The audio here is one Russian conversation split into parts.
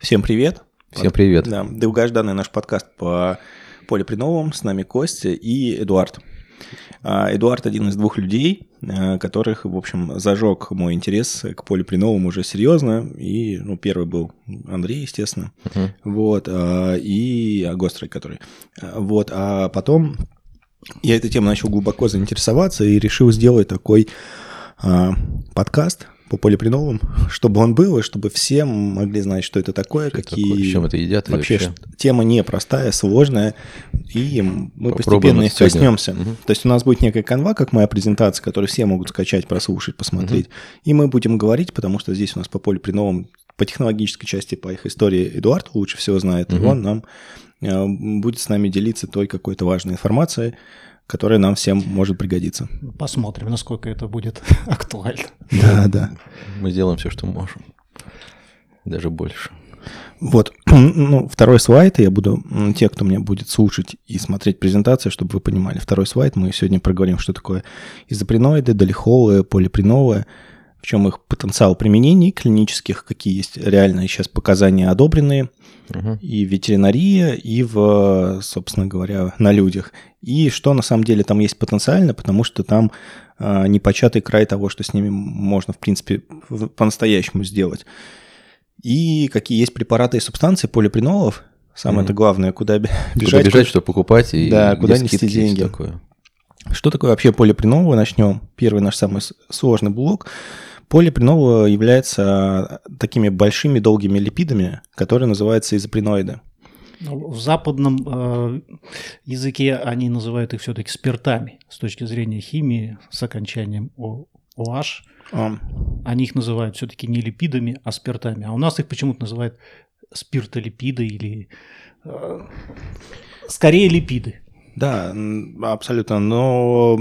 Всем привет. Всем привет. Да, долгожданный наш подкаст по полипреновым. С нами Костя и Эдуард. А, Эдуард один из двух людей, а, которых, в общем, зажег мой интерес к полипреновым уже серьезно. И, ну, первый был Андрей, естественно. Uh-huh. Вот. А, и Агострый, который. Вот. А потом я этой темой начал глубоко заинтересоваться и решил сделать такой подкаст – по полипреновым, чтобы он был, и чтобы все могли знать, что это такое, что какие... Такое, чем это едят вообще, вообще? Тема непростая, сложная, и мы Попробуем постепенно их коснемся. Угу. То есть у нас будет некая канва, как моя презентация, которую все могут скачать, прослушать, посмотреть. Угу. И мы будем говорить, потому что здесь у нас по полипреновым, по технологической части, по их истории Эдуард лучше всего знает, угу. он нам э, будет с нами делиться той какой-то важной информацией, которая нам всем может пригодиться. Посмотрим, насколько это будет актуально. Да, да. Мы сделаем все, что можем. Даже больше. Вот, ну, второй слайд, я буду, те, кто меня будет слушать и смотреть презентацию, чтобы вы понимали, второй слайд, мы сегодня проговорим, что такое изопреноиды, долихолы, полипреновые, в чем их потенциал применений клинических, какие есть реальные сейчас показания одобренные угу. и в ветеринарии, и в, собственно говоря, на людях. И что на самом деле там есть потенциально, потому что там э, непочатый край того, что с ними можно, в принципе, по-настоящему сделать. И какие есть препараты и субстанции полипринолов, самое это главное, куда бежать. Куда бежать, что покупать и да, куда нести деньги. Такое. Что такое вообще полипринол? Начнем. Первый наш самый сложный блок – Полипринол является такими большими долгими липидами, которые называются изопреноиды. В западном э, языке они называют их все-таки спиртами с точки зрения химии с окончанием OH. А. Они их называют все-таки не липидами, а спиртами. А у нас их почему-то называют спиртолипиды или э, скорее липиды. Да, абсолютно. Но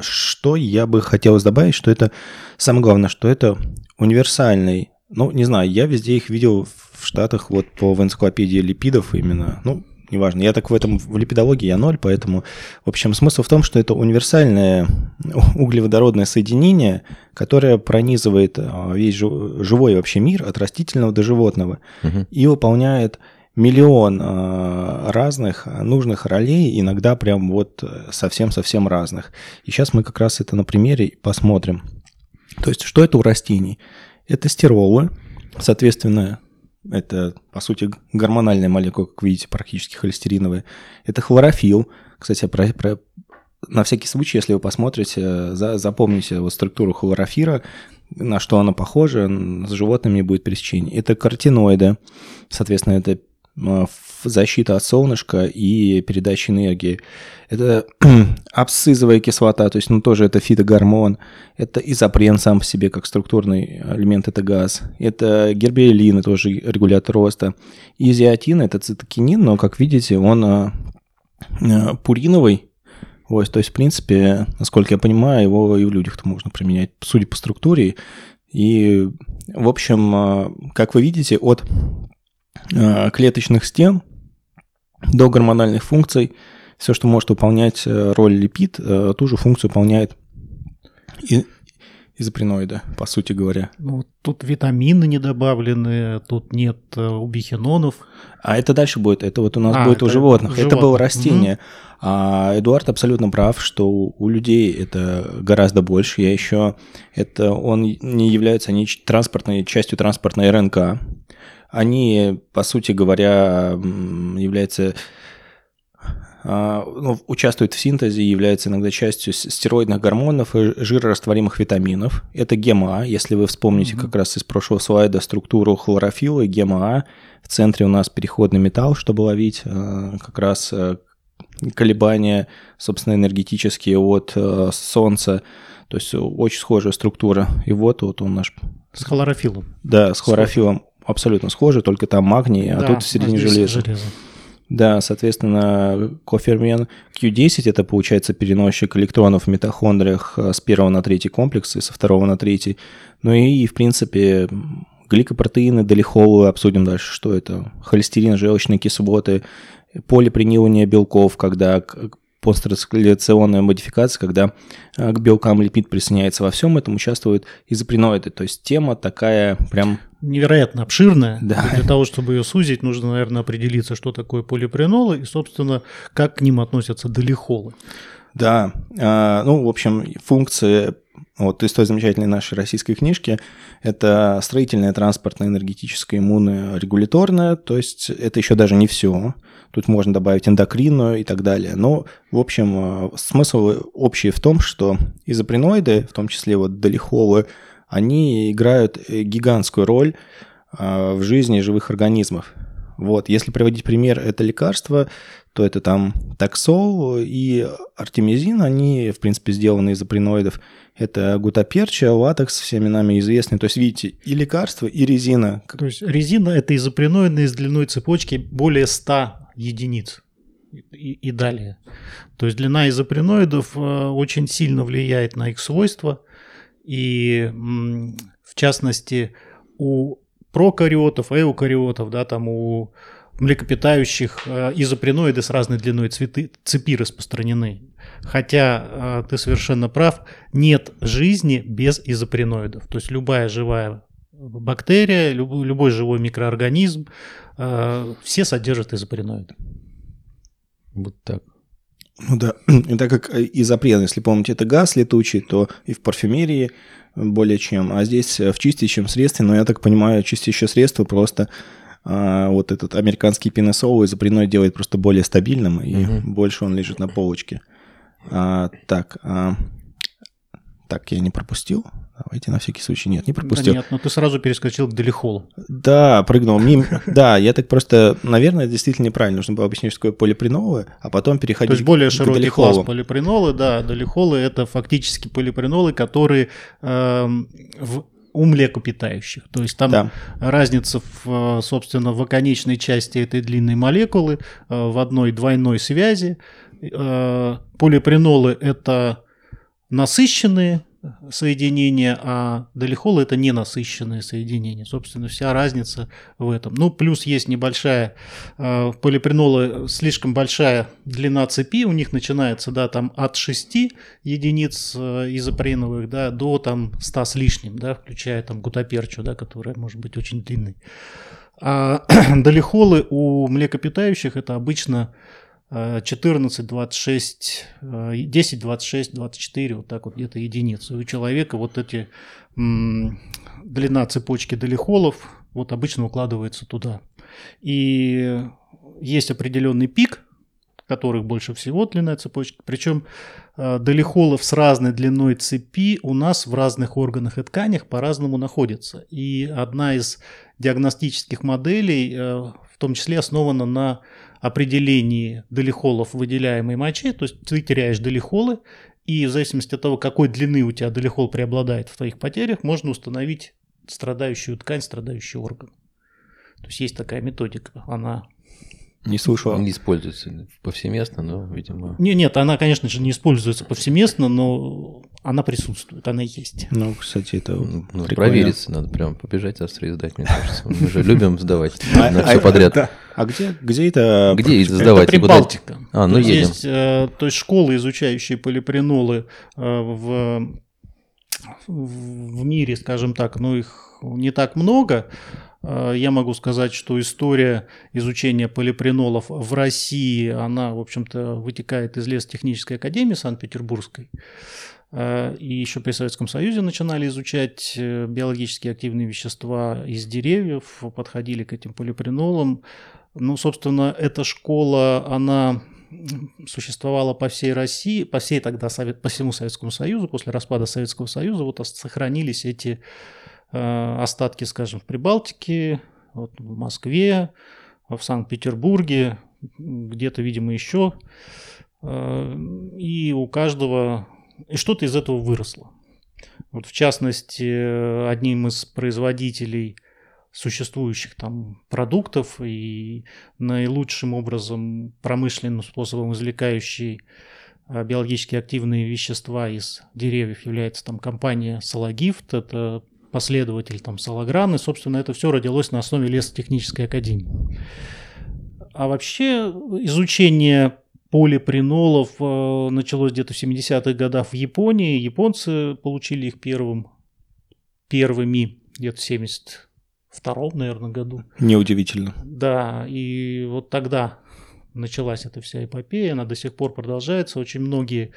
что я бы хотелось добавить, что это самое главное, что это универсальный. Ну, не знаю, я везде их видел в Штатах, вот по в энциклопедии липидов именно. Ну, неважно. Я так в этом, в липидологии я ноль, поэтому, в общем, смысл в том, что это универсальное углеводородное соединение, которое пронизывает а, весь живой вообще мир от растительного до животного угу. и выполняет миллион э, разных нужных ролей, иногда прям вот совсем-совсем разных. И сейчас мы как раз это на примере посмотрим. То есть, что это у растений? Это стиролы, соответственно, это, по сути, гормональная молекула, как видите, практически холестериновая. Это хлорофилл. Кстати, про, про, на всякий случай, если вы посмотрите, за, запомните вот структуру хлорофира, на что она похожа, с животными будет пересечение. Это каротиноиды, соответственно, это защита от солнышка и передача энергии. Это абсцизовая кислота, то есть, ну, тоже это фитогормон. Это изопрен сам по себе, как структурный элемент, это газ. Это гербиолин, тоже регулятор роста. Изиатин – это цитокинин, но, как видите, он э, э, пуриновый, вот, то есть, в принципе, насколько я понимаю, его и в людях-то можно применять, судя по структуре. И, в общем, как вы видите, от Э, клеточных стен до гормональных функций. Все, что может выполнять э, роль липид, э, ту же функцию выполняет и изопреноиды, по сути говоря. Ну, тут витамины не добавлены, тут нет убихинонов. А это дальше будет, это вот у нас а, будет у животных. животных. Это было растение. Угу. А Эдуард абсолютно прав, что у людей это гораздо больше. Я еще, это он не является ни транспортной частью транспортной РНК они, по сути говоря, являются а, ну, участвуют в синтезе и являются иногда частью стероидных гормонов и жирорастворимых витаминов. Это гема Если вы вспомните mm-hmm. как раз из прошлого слайда структуру хлорофилла, гема В центре у нас переходный металл, чтобы ловить а, как раз а, колебания, собственно, энергетические от Солнца. То есть очень схожая структура. И вот, вот он наш... С хлорофиллом. Да, с хлорофиллом абсолютно схожи, только там магний, а тут в середине железо. железо. Да, соответственно, кофермен Q10 это получается переносчик электронов в митохондриях э, с первого на третий комплекс и со второго на третий. Ну и, в принципе, гликопротеины, долихолы обсудим дальше, что это. Холестерин, желчные кислоты, полипренилование белков, когда посттранскляционная модификация, когда э, к белкам липид присоединяется во всем этом, участвуют изопреноиды. То есть тема такая прям... Невероятно обширная. Да. Для того, чтобы ее сузить, нужно, наверное, определиться, что такое полипренолы и, собственно, как к ним относятся долихолы. Да, а, ну, в общем, функции вот из той замечательной нашей российской книжки это строительная, транспортная, энергетическая, иммунная, регуляторная, то есть это еще даже не все. Тут можно добавить эндокринную и так далее. Но, в общем, смысл общий в том, что изопреноиды, в том числе вот долихолы, они играют гигантскую роль а, в жизни живых организмов. Вот, если приводить пример, это лекарство, то это там таксол и артемизин, они, в принципе, сделаны из априноидов. Это гутаперча, латекс, всеми нами известный. То есть, видите, и лекарство, и резина. То есть, резина – это изопреноидные с длиной цепочки более 100 единиц и, и далее. То есть, длина изопреноидов э, очень сильно влияет на их свойства. И, в частности, у прокариотов, эукариотов, да, там у млекопитающих э, изопреноиды с разной длиной цветы, цепи распространены. Хотя э, ты совершенно прав, нет жизни без изопреноидов. То есть любая живая бактерия, любой, любой живой микроорганизм, э, все содержат изопреноиды. Вот так. Ну да, и так как изопрен, если помните, это газ летучий, то и в парфюмерии более чем. А здесь в чистящем средстве, но я так понимаю, чистящее средство просто а, вот этот американский пенесол изопреной делает просто более стабильным, и угу. больше он лежит на полочке. А, так, а, так, я не пропустил. Давайте на всякий случай. Нет, не пропустил. Да нет, но ты сразу перескочил к Делихолу. Да, прыгнул мимо. Да, я так просто, наверное, действительно неправильно. Нужно было объяснить, что такое полипренолы, а потом переходить То есть более широкий класс полипренолы, да. Долихолы – это фактически полипренолы, которые э, в у млекопитающих. То есть там да. разница, в, собственно, в оконечной части этой длинной молекулы э, в одной двойной связи. Э, полипренолы – это насыщенные соединения, а долихолы это ненасыщенные соединения. Собственно, вся разница в этом. Ну, плюс есть небольшая, э, полипренолы слишком большая длина цепи, у них начинается, да, там от 6 единиц э, изопреновых, да, до там 100 с лишним, да, включая там гутаперчу, да, которая может быть очень длинной. А долихолы у млекопитающих это обычно 14, 26, 10, 26, 24, вот так вот где-то единицы. У человека вот эти длина цепочки долихолов вот обычно укладывается туда. И есть определенный пик, которых больше всего длина цепочки. Причем э, долихолов с разной длиной цепи у нас в разных органах и тканях по-разному находятся. И одна из диагностических моделей э, в том числе основана на определении долихолов выделяемой мочи, то есть ты теряешь долихолы, и в зависимости от того, какой длины у тебя долихол преобладает в твоих потерях, можно установить страдающую ткань, страдающий орган. То есть есть такая методика, она не слышал. Не используется повсеместно, но, видимо... Не, нет, она, конечно же, не используется повсеместно, но она присутствует, она есть. Ну, кстати, это ну, ну провериться надо, прям побежать завтра и сдать, мне кажется. Мы же любим сдавать а, на все а, подряд. А где, где это? Где это сдавать? Это Прибалтика. А, ну едем. Есть, э, то есть школы, изучающие полипренолы э, в в мире, скажем так, но их не так много, Э, я могу сказать, что история изучения полипренолов в России, она, в общем-то, вытекает из лесотехнической академии Санкт-Петербургской. Э, и еще при Советском Союзе начинали изучать э, биологически активные вещества из деревьев, подходили к этим полипренолам. Ну, собственно, эта школа, она существовала по всей России, по всей тогда, по всему Советскому Союзу, после распада Советского Союза, вот сохранились эти Э, остатки, скажем, в Прибалтике, вот в Москве, в Санкт-Петербурге, где-то, видимо, еще. Э, и у каждого... И что-то из этого выросло. Вот в частности, одним из производителей существующих там продуктов и наилучшим образом промышленным способом извлекающий э, биологически активные вещества из деревьев является там компания Салагифт. Это последователь там Салагран, и, собственно, это все родилось на основе лесотехнической академии. А вообще изучение полипринолов э, началось где-то в 70-х годах в Японии. Японцы получили их первым, первыми где-то в 72 наверное, году. Неудивительно. Да, и вот тогда началась эта вся эпопея, она до сих пор продолжается. Очень многие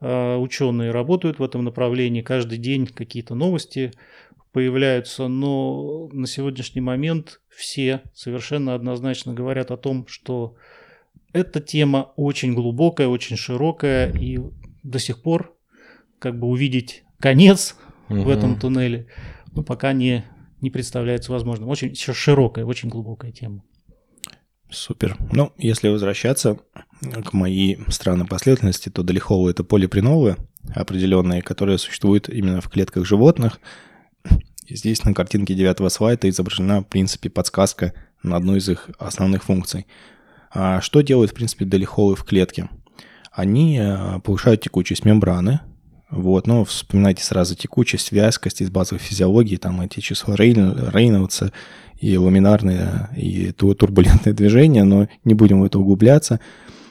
э, ученые работают в этом направлении, каждый день какие-то новости появляются, но на сегодняшний момент все совершенно однозначно говорят о том, что эта тема очень глубокая, очень широкая, и до сих пор как бы увидеть конец угу. в этом туннеле, ну, пока не, не представляется возможным. Очень широкая, очень глубокая тема. Супер. Ну, если возвращаться к моей странной последовательности, то долихолы – это полипринолы определенные, которые существуют именно в клетках животных. И здесь на картинке девятого слайда изображена, в принципе, подсказка на одну из их основных функций – что делают, в принципе, долихолы в клетке? Они э, повышают текучесть мембраны, вот, но вспоминайте сразу текучесть, вязкость из базовой физиологии, там эти числа Рейнольдса и ламинарные, и турбулентные движения, но не будем в это углубляться.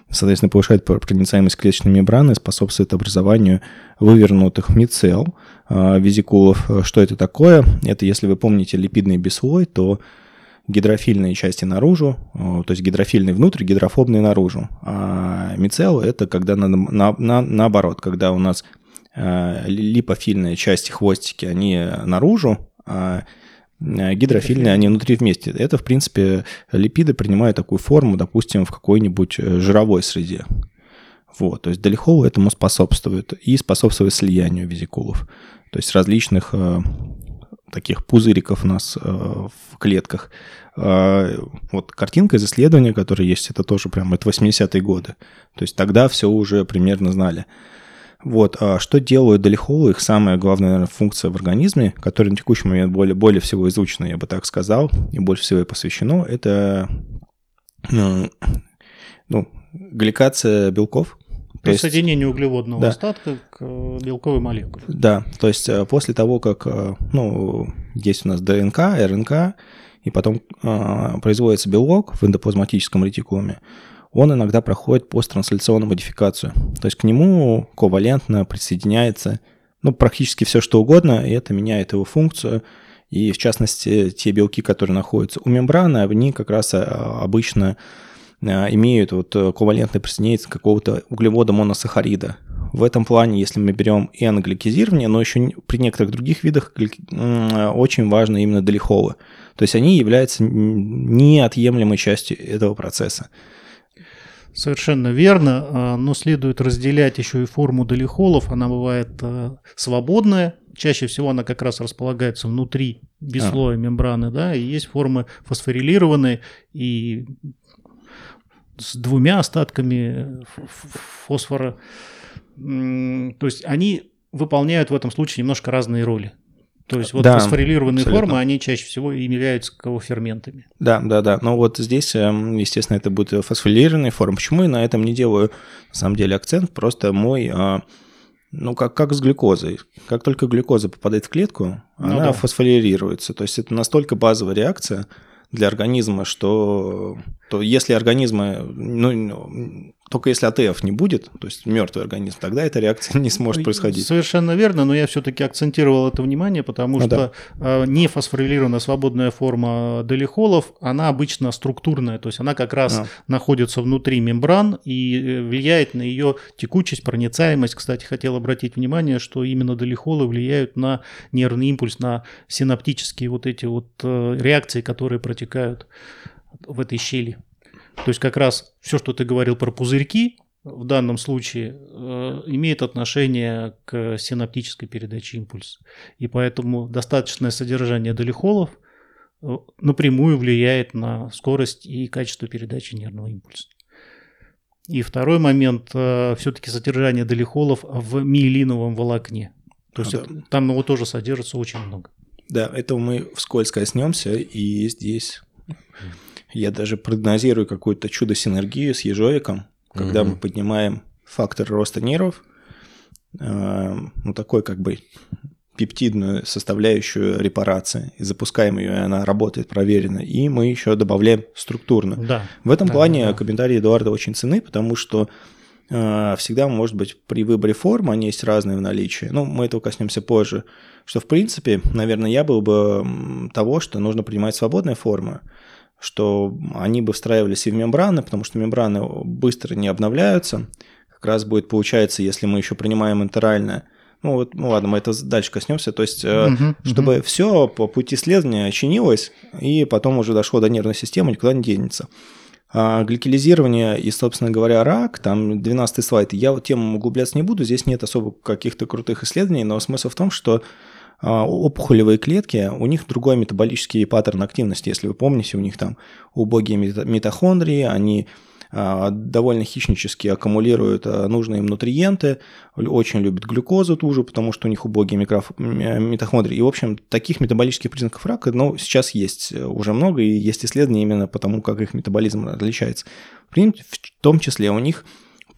Соответственно, повышает проницаемость клеточной мембраны, способствует образованию вывернутых мицел, э, визикулов. Что это такое? Это, если вы помните липидный бислой, то гидрофильные части наружу, то есть гидрофильный внутрь, гидрофобный наружу. А мицел – это когда на, на, на, наоборот, когда у нас э, липофильные части, хвостики, они наружу, а гидрофильные, они внутри вместе. Это, в принципе, липиды принимают такую форму, допустим, в какой-нибудь э, жировой среде. Вот, то есть долихол этому способствует и способствует слиянию визикулов. То есть различных э, таких пузыриков у нас э, в клетках. Э, вот картинка из исследования, которая есть, это тоже прям это 80-е годы. То есть тогда все уже примерно знали. Вот, а что делают долихолы, их самая главная наверное, функция в организме, которая на текущий момент более, более всего изучена, я бы так сказал, и больше всего и посвящено, это ну, ну гликация белков, Присоединение углеводного да. остатка к э, белковой молекуле. Да, то есть э, после того, как э, ну, есть у нас ДНК, РНК, и потом э, производится белок в эндоплазматическом ретикулуме, он иногда проходит посттрансляционную модификацию. То есть к нему ковалентно присоединяется ну, практически все, что угодно, и это меняет его функцию. И в частности, те белки, которые находятся у мембраны, они как раз обычно Э, имеют вот э, ковалентное присоединение какого-то углевода моносахарида. В этом плане, если мы берем и англикизирование, но еще при некоторых других видах очень важно именно долихолы. То есть они являются неотъемлемой частью этого процесса. Совершенно верно, а, но следует разделять еще и форму долихолов. Она бывает э, свободная, чаще всего она как раз располагается внутри бесслоя а. мембраны, да, и есть формы фосфорилированные и с двумя остатками фосфора. То есть они выполняют в этом случае немножко разные роли. То есть вот да, фосфорилированные абсолютно. формы, они чаще всего и являются коферментами. Да, да, да. Но вот здесь, эм, естественно, это будет фосфорилированные формы. Почему я на этом не делаю, на самом деле, акцент? Просто мой, а, ну, как, как с глюкозой. Как только глюкоза попадает в клетку, ну, она да. фосфорилируется. То есть это настолько базовая реакция для организма, что то если организма, ну, только если АТФ не будет, то есть мертвый организм, тогда эта реакция не сможет происходить. Совершенно верно, но я все-таки акцентировал это внимание, потому ну, что да. А, не фосфорилированная свободная форма делихолов, она обычно структурная, то есть она как раз а. находится внутри мембран и э, влияет на ее текучесть, проницаемость. Кстати, хотел обратить внимание, что именно делихолы влияют на нервный импульс, на синаптические вот эти вот э, реакции, которые протекают в этой щели. То есть как раз все, что ты говорил про пузырьки, в данном случае э, имеет отношение к синаптической передаче импульса. И поэтому достаточное содержание долихолов э, напрямую влияет на скорость и качество передачи нервного импульса. И второй момент, э, все-таки содержание долихолов в миелиновом волокне. То есть а, да. там его тоже содержится очень много. Да, этого мы вскользь коснемся, и здесь я даже прогнозирую какую-то чудо-синергию с ежовиком, когда угу. мы поднимаем фактор роста нервов, э, ну такой как бы пептидную составляющую репарации и запускаем ее, и она работает проверенно, и мы еще добавляем структурно. Да. В этом да, плане да. комментарии Эдуарда очень ценны, потому что э, всегда, может быть, при выборе форм они есть разные в наличии. Ну, мы этого коснемся позже. Что, в принципе, наверное, я был бы того, что нужно принимать свободные формы, что они бы встраивались и в мембраны, потому что мембраны быстро не обновляются. Как раз будет получается, если мы еще принимаем интеральное, ну вот, ну ладно, мы это дальше коснемся. То есть, uh-huh, чтобы uh-huh. все по пути следования чинилось, и потом уже дошло до нервной системы, никуда не денется. А гликализирование и, собственно говоря, рак, там 12 слайд, я вот тему углубляться не буду, здесь нет особо каких-то крутых исследований, но смысл в том, что опухолевые клетки, у них другой метаболический паттерн активности, если вы помните, у них там убогие митохондрии, они довольно хищнически аккумулируют нужные им нутриенты, очень любят глюкозу ту же, потому что у них убогие микроф... митохондрии. И, в общем, таких метаболических признаков рака ну, сейчас есть уже много, и есть исследования именно потому, как их метаболизм отличается. В том числе у них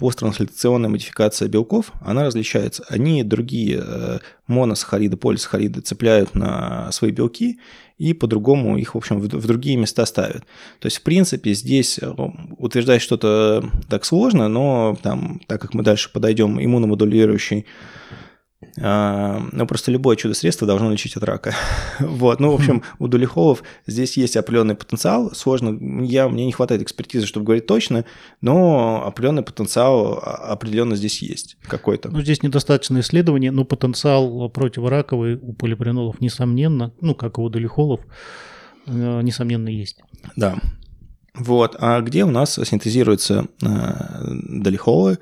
посттрансляционная модификация белков, она различается. Они другие э, моносахариды, полисахариды цепляют на свои белки и по-другому их, в общем, в, другие места ставят. То есть, в принципе, здесь э, утверждать что-то так сложно, но там, так как мы дальше подойдем, иммуномодулирующий а, ну, просто любое чудо-средство должно лечить от рака. вот, ну, в общем, у Дулиховов здесь есть определенный потенциал. Сложно, я, мне не хватает экспертизы, чтобы говорить точно, но определенный потенциал определенно здесь есть какой-то. Ну, здесь недостаточно исследований, но потенциал противораковый у полипринолов, несомненно, ну, как и у Дулихолов, э, несомненно, есть. Да. Вот. А где у нас синтезируются э, долихолы,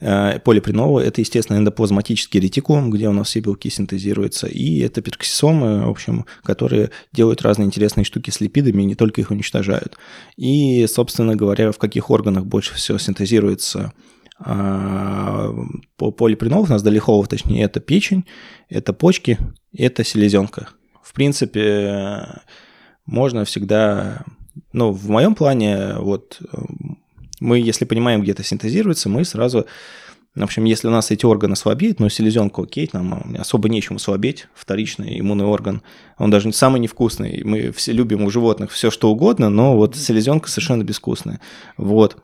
э, полипринолы? Это, естественно, эндоплазматический ретикулум, где у нас все белки синтезируются, и это перксисомы, в общем, которые делают разные интересные штуки с липидами, и не только их уничтожают. И, собственно говоря, в каких органах больше всего синтезируется э, полипринолов, у нас долихолов, точнее, это печень, это почки, это селезенка. В принципе, можно всегда ну, в моем плане, вот мы, если понимаем, где это синтезируется, мы сразу, в общем, если у нас эти органы слабеют, ну, селезенка окей, нам особо нечему слабеть, вторичный иммунный орган, он даже самый невкусный, мы все любим у животных все что угодно, но вот селезенка совершенно безвкусная. Вот,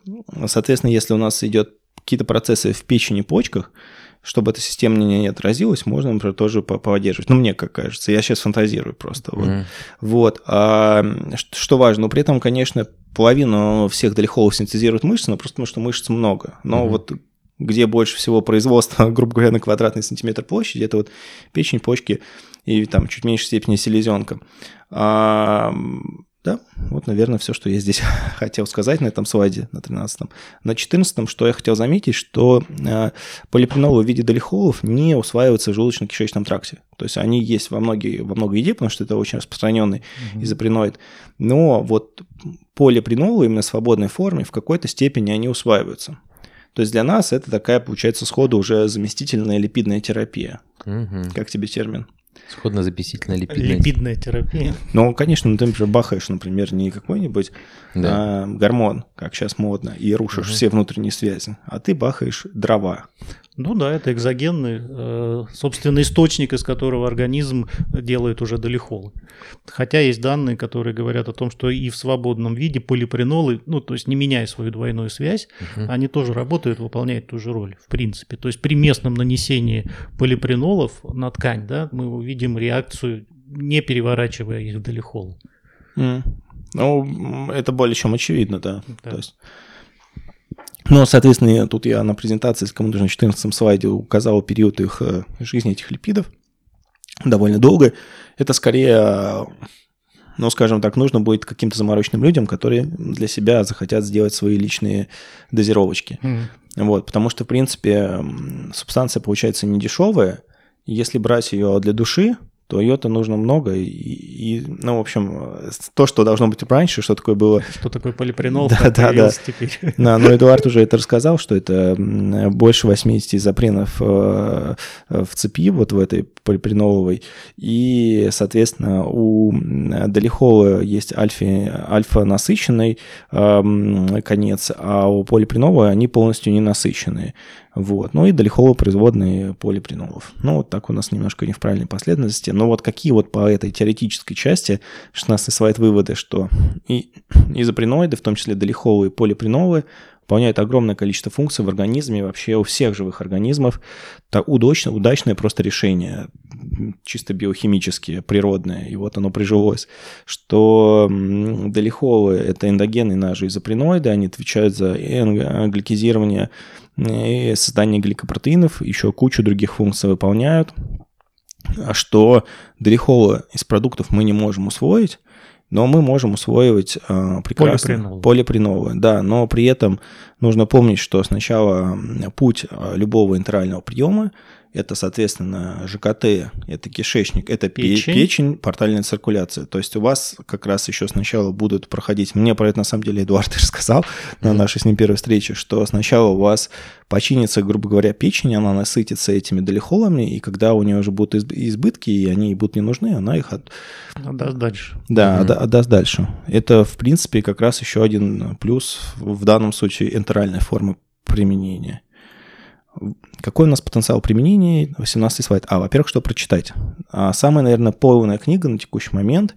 соответственно, если у нас идет какие-то процессы в печени, почках, чтобы эта система не, отразилась, можно, например, тоже поддерживать. Ну, мне как кажется, я сейчас фантазирую просто. Вот. Mm. вот. А, что важно, но при этом, конечно, половину всех долихолов синтезируют мышцы, но просто потому что мышц много. Но mm. вот где больше всего производства, грубо говоря, на квадратный сантиметр площади, это вот печень, почки и там чуть меньшей степени селезенка. А, да, вот, наверное, все, что я здесь хотел сказать на этом слайде, на 13-м. На 14-м, что я хотел заметить, что э, полипринолы в виде долихолов не усваиваются в желудочно-кишечном тракте. То есть они есть во, многие, во много еде, потому что это очень распространенный mm-hmm. изопреноид. Но вот полипринолы именно в свободной форме в какой-то степени они усваиваются. То есть для нас это такая, получается, сходу уже заместительная липидная терапия. Угу. Как тебе термин? Сходно-записительная липидная. Липидная терапия. Ну, конечно, ну, ты, например, бахаешь, например, не какой-нибудь да. а, гормон, как сейчас модно, и рушишь угу. все внутренние связи, а ты бахаешь дрова. Ну да, это экзогенный, э, собственно, источник, из которого организм делает уже долихолы. Хотя есть данные, которые говорят о том, что и в свободном виде полипринолы, ну то есть не меняя свою двойную связь, угу. они тоже работают, выполняют ту же роль, в принципе. То есть при местном нанесении полипринолов на ткань, да, мы увидим реакцию, не переворачивая их в долихолы. Mm. Ну, это более чем очевидно, да. да. То есть но, соответственно, тут я на презентации, кому нужно, на 14 слайде указал период их э, жизни, этих липидов, довольно долго. Это скорее, ну, скажем так, нужно будет каким-то замороченным людям, которые для себя захотят сделать свои личные дозировочки. Mm-hmm. Вот, потому что, в принципе, субстанция получается не дешевая. Если брать ее для души, то ее-то нужно много. И, и, ну, в общем, то, что должно быть раньше, что такое было... Что такое полипринол, да, да, да. теперь. Да, но Эдуард уже это рассказал, что это больше 80 изопренов э, в цепи, вот в этой полиприноловой. И, соответственно, у долихола есть альфа, альфа-насыщенный конец, а у полипринола они полностью не насыщенные. Вот. Ну и долихолы производные полипринолов. Ну вот так у нас немножко не в правильной последовательности. Но вот какие вот по этой теоретической части 16 слайд выводы, что и изоприноиды, в том числе долихолы и полипринолы, выполняют огромное количество функций в организме, вообще у всех живых организмов. Это удачное, удачное просто решение, чисто биохимические, природное, и вот оно прижилось, что долихолы – это эндогенные наши изоприноиды, они отвечают за гликизирование и создание гликопротеинов, еще кучу других функций выполняют, а что долихолы из продуктов мы не можем усвоить, но мы можем усвоивать э, прекрасно полипринолы. полипринолы. Да, но при этом нужно помнить, что сначала путь а, любого интерального приема это, соответственно, ЖКТ, это кишечник, это печень. печень, портальная циркуляция. То есть у вас как раз еще сначала будут проходить, мне про это на самом деле Эдуард рассказал на нашей с ним первой встрече, что сначала у вас починится, грубо говоря, печень, она насытится этими долихолами, и когда у нее уже будут избытки, и они будут не нужны, она их от... отдаст дальше. Да, mm отдаст дальше. Это, в принципе, как раз еще один плюс в данном случае энтеральной формы применения. Какой у нас потенциал применения? 18 слайд. А, во-первых, что прочитать? А, самая, наверное, полная книга на текущий момент,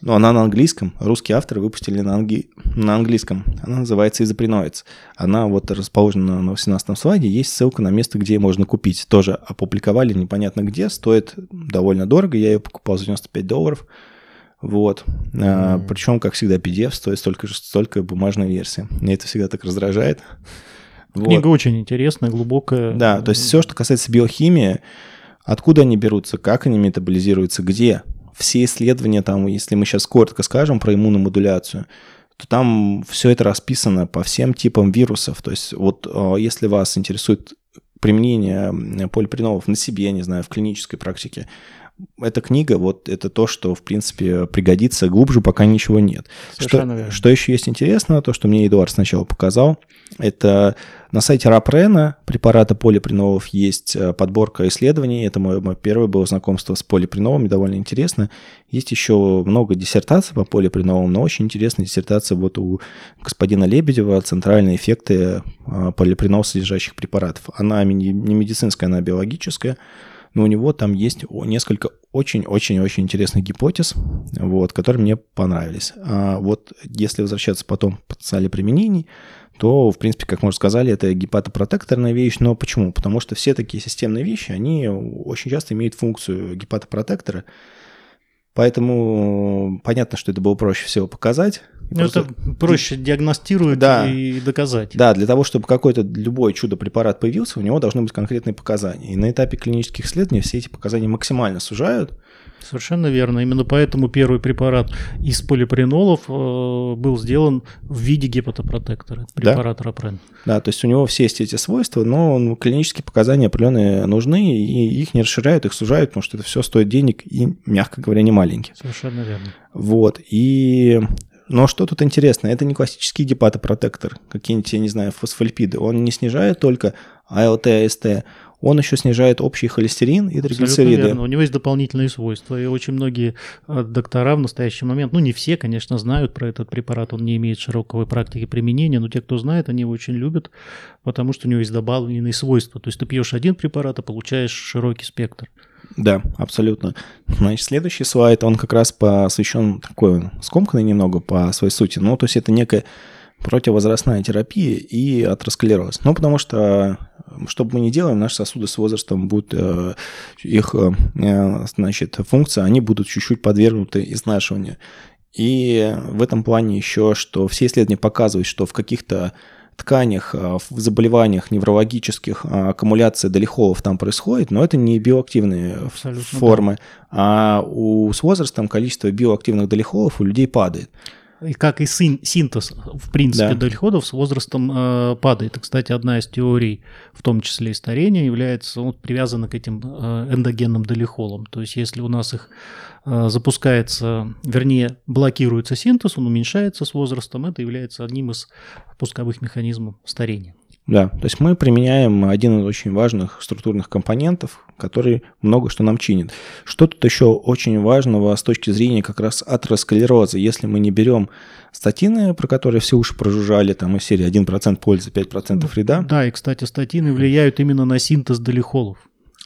но она на английском. Русские авторы выпустили на, анги... на английском. Она называется «Изоприноиц». Она вот расположена на 18 слайде. Есть ссылка на место, где ее можно купить. Тоже опубликовали непонятно где. Стоит довольно дорого. Я ее покупал за 95 долларов. Вот. Mm. А, причем, как всегда, PDF стоит столько же, столько бумажной версии. Мне это всегда так раздражает. Книга вот. очень интересная, глубокая. Да, то есть все, что касается биохимии, откуда они берутся, как они метаболизируются, где. Все исследования там, если мы сейчас коротко скажем про иммуномодуляцию, то там все это расписано по всем типам вирусов. То есть вот а, если вас интересует применение полипринолов на себе, я не знаю, в клинической практике, эта книга, вот это то, что, в принципе, пригодится глубже, пока ничего нет. что, что еще есть интересного, то, что мне Эдуард сначала показал, это на сайте Рапрена препарата полипринолов есть э, подборка исследований. Это мое, мое первое было знакомство с полипринолами, довольно интересно. Есть еще много диссертаций по полипринолам, но очень интересная диссертация вот у господина Лебедева «Центральные эффекты э, полипринол содержащих препаратов». Она не медицинская, она биологическая но у него там есть несколько очень-очень-очень интересных гипотез, вот, которые мне понравились. А вот если возвращаться потом к потенциале применений, то, в принципе, как мы уже сказали, это гепатопротекторная вещь. Но почему? Потому что все такие системные вещи, они очень часто имеют функцию гепатопротектора, Поэтому понятно, что это было проще всего показать. Ну, просто... это проще диагностировать да, и доказать. Да, для того, чтобы какой-то любой чудо-препарат появился, у него должны быть конкретные показания. И на этапе клинических исследований все эти показания максимально сужают. Совершенно верно. Именно поэтому первый препарат из полипринолов э, был сделан в виде гепатопротектора, препарат да? Рапрен. Да, то есть у него все есть эти свойства, но клинические показания определенные нужны, и их не расширяют, их сужают, потому что это все стоит денег и, мягко говоря, не маленькие. Совершенно верно. Вот, и но что тут интересно, это не классический гепатопротектор, какие-нибудь, я не знаю, фосфолипиды. Он не снижает только АЛТ, АСТ, он еще снижает общий холестерин и триглицериды. Верно. У него есть дополнительные свойства, и очень многие э, доктора в настоящий момент, ну не все, конечно, знают про этот препарат, он не имеет широкой практики применения, но те, кто знает, они его очень любят, потому что у него есть добавленные свойства. То есть ты пьешь один препарат, а получаешь широкий спектр. Да, абсолютно. Значит, следующий слайд, он как раз посвящен такой скомканный немного по своей сути. Ну, то есть это некая противовозрастная терапия и атеросклероз. Ну, потому что, что бы мы ни делаем, наши сосуды с возрастом будут, э, их, э, значит, функция, они будут чуть-чуть подвергнуты изнашиванию. И в этом плане еще, что все исследования показывают, что в каких-то тканях, в заболеваниях неврологических аккумуляция долихолов там происходит, но это не биоактивные Абсолютно формы, да. а у, с возрастом количество биоактивных долихолов у людей падает и как и синтез, в принципе, да. дольходов с возрастом э, падает. И, кстати, одна из теорий, в том числе и старения, является вот, привязана к этим э, эндогенным долихолам. То есть, если у нас их запускается, вернее, блокируется синтез, он уменьшается с возрастом, это является одним из пусковых механизмов старения. Да, то есть мы применяем один из очень важных структурных компонентов, который много что нам чинит. Что тут еще очень важного с точки зрения как раз атеросклероза? Если мы не берем статины, про которые все уши прожужжали, там из серии 1% пользы, 5% вреда. Да, и, кстати, статины влияют именно на синтез долихолов.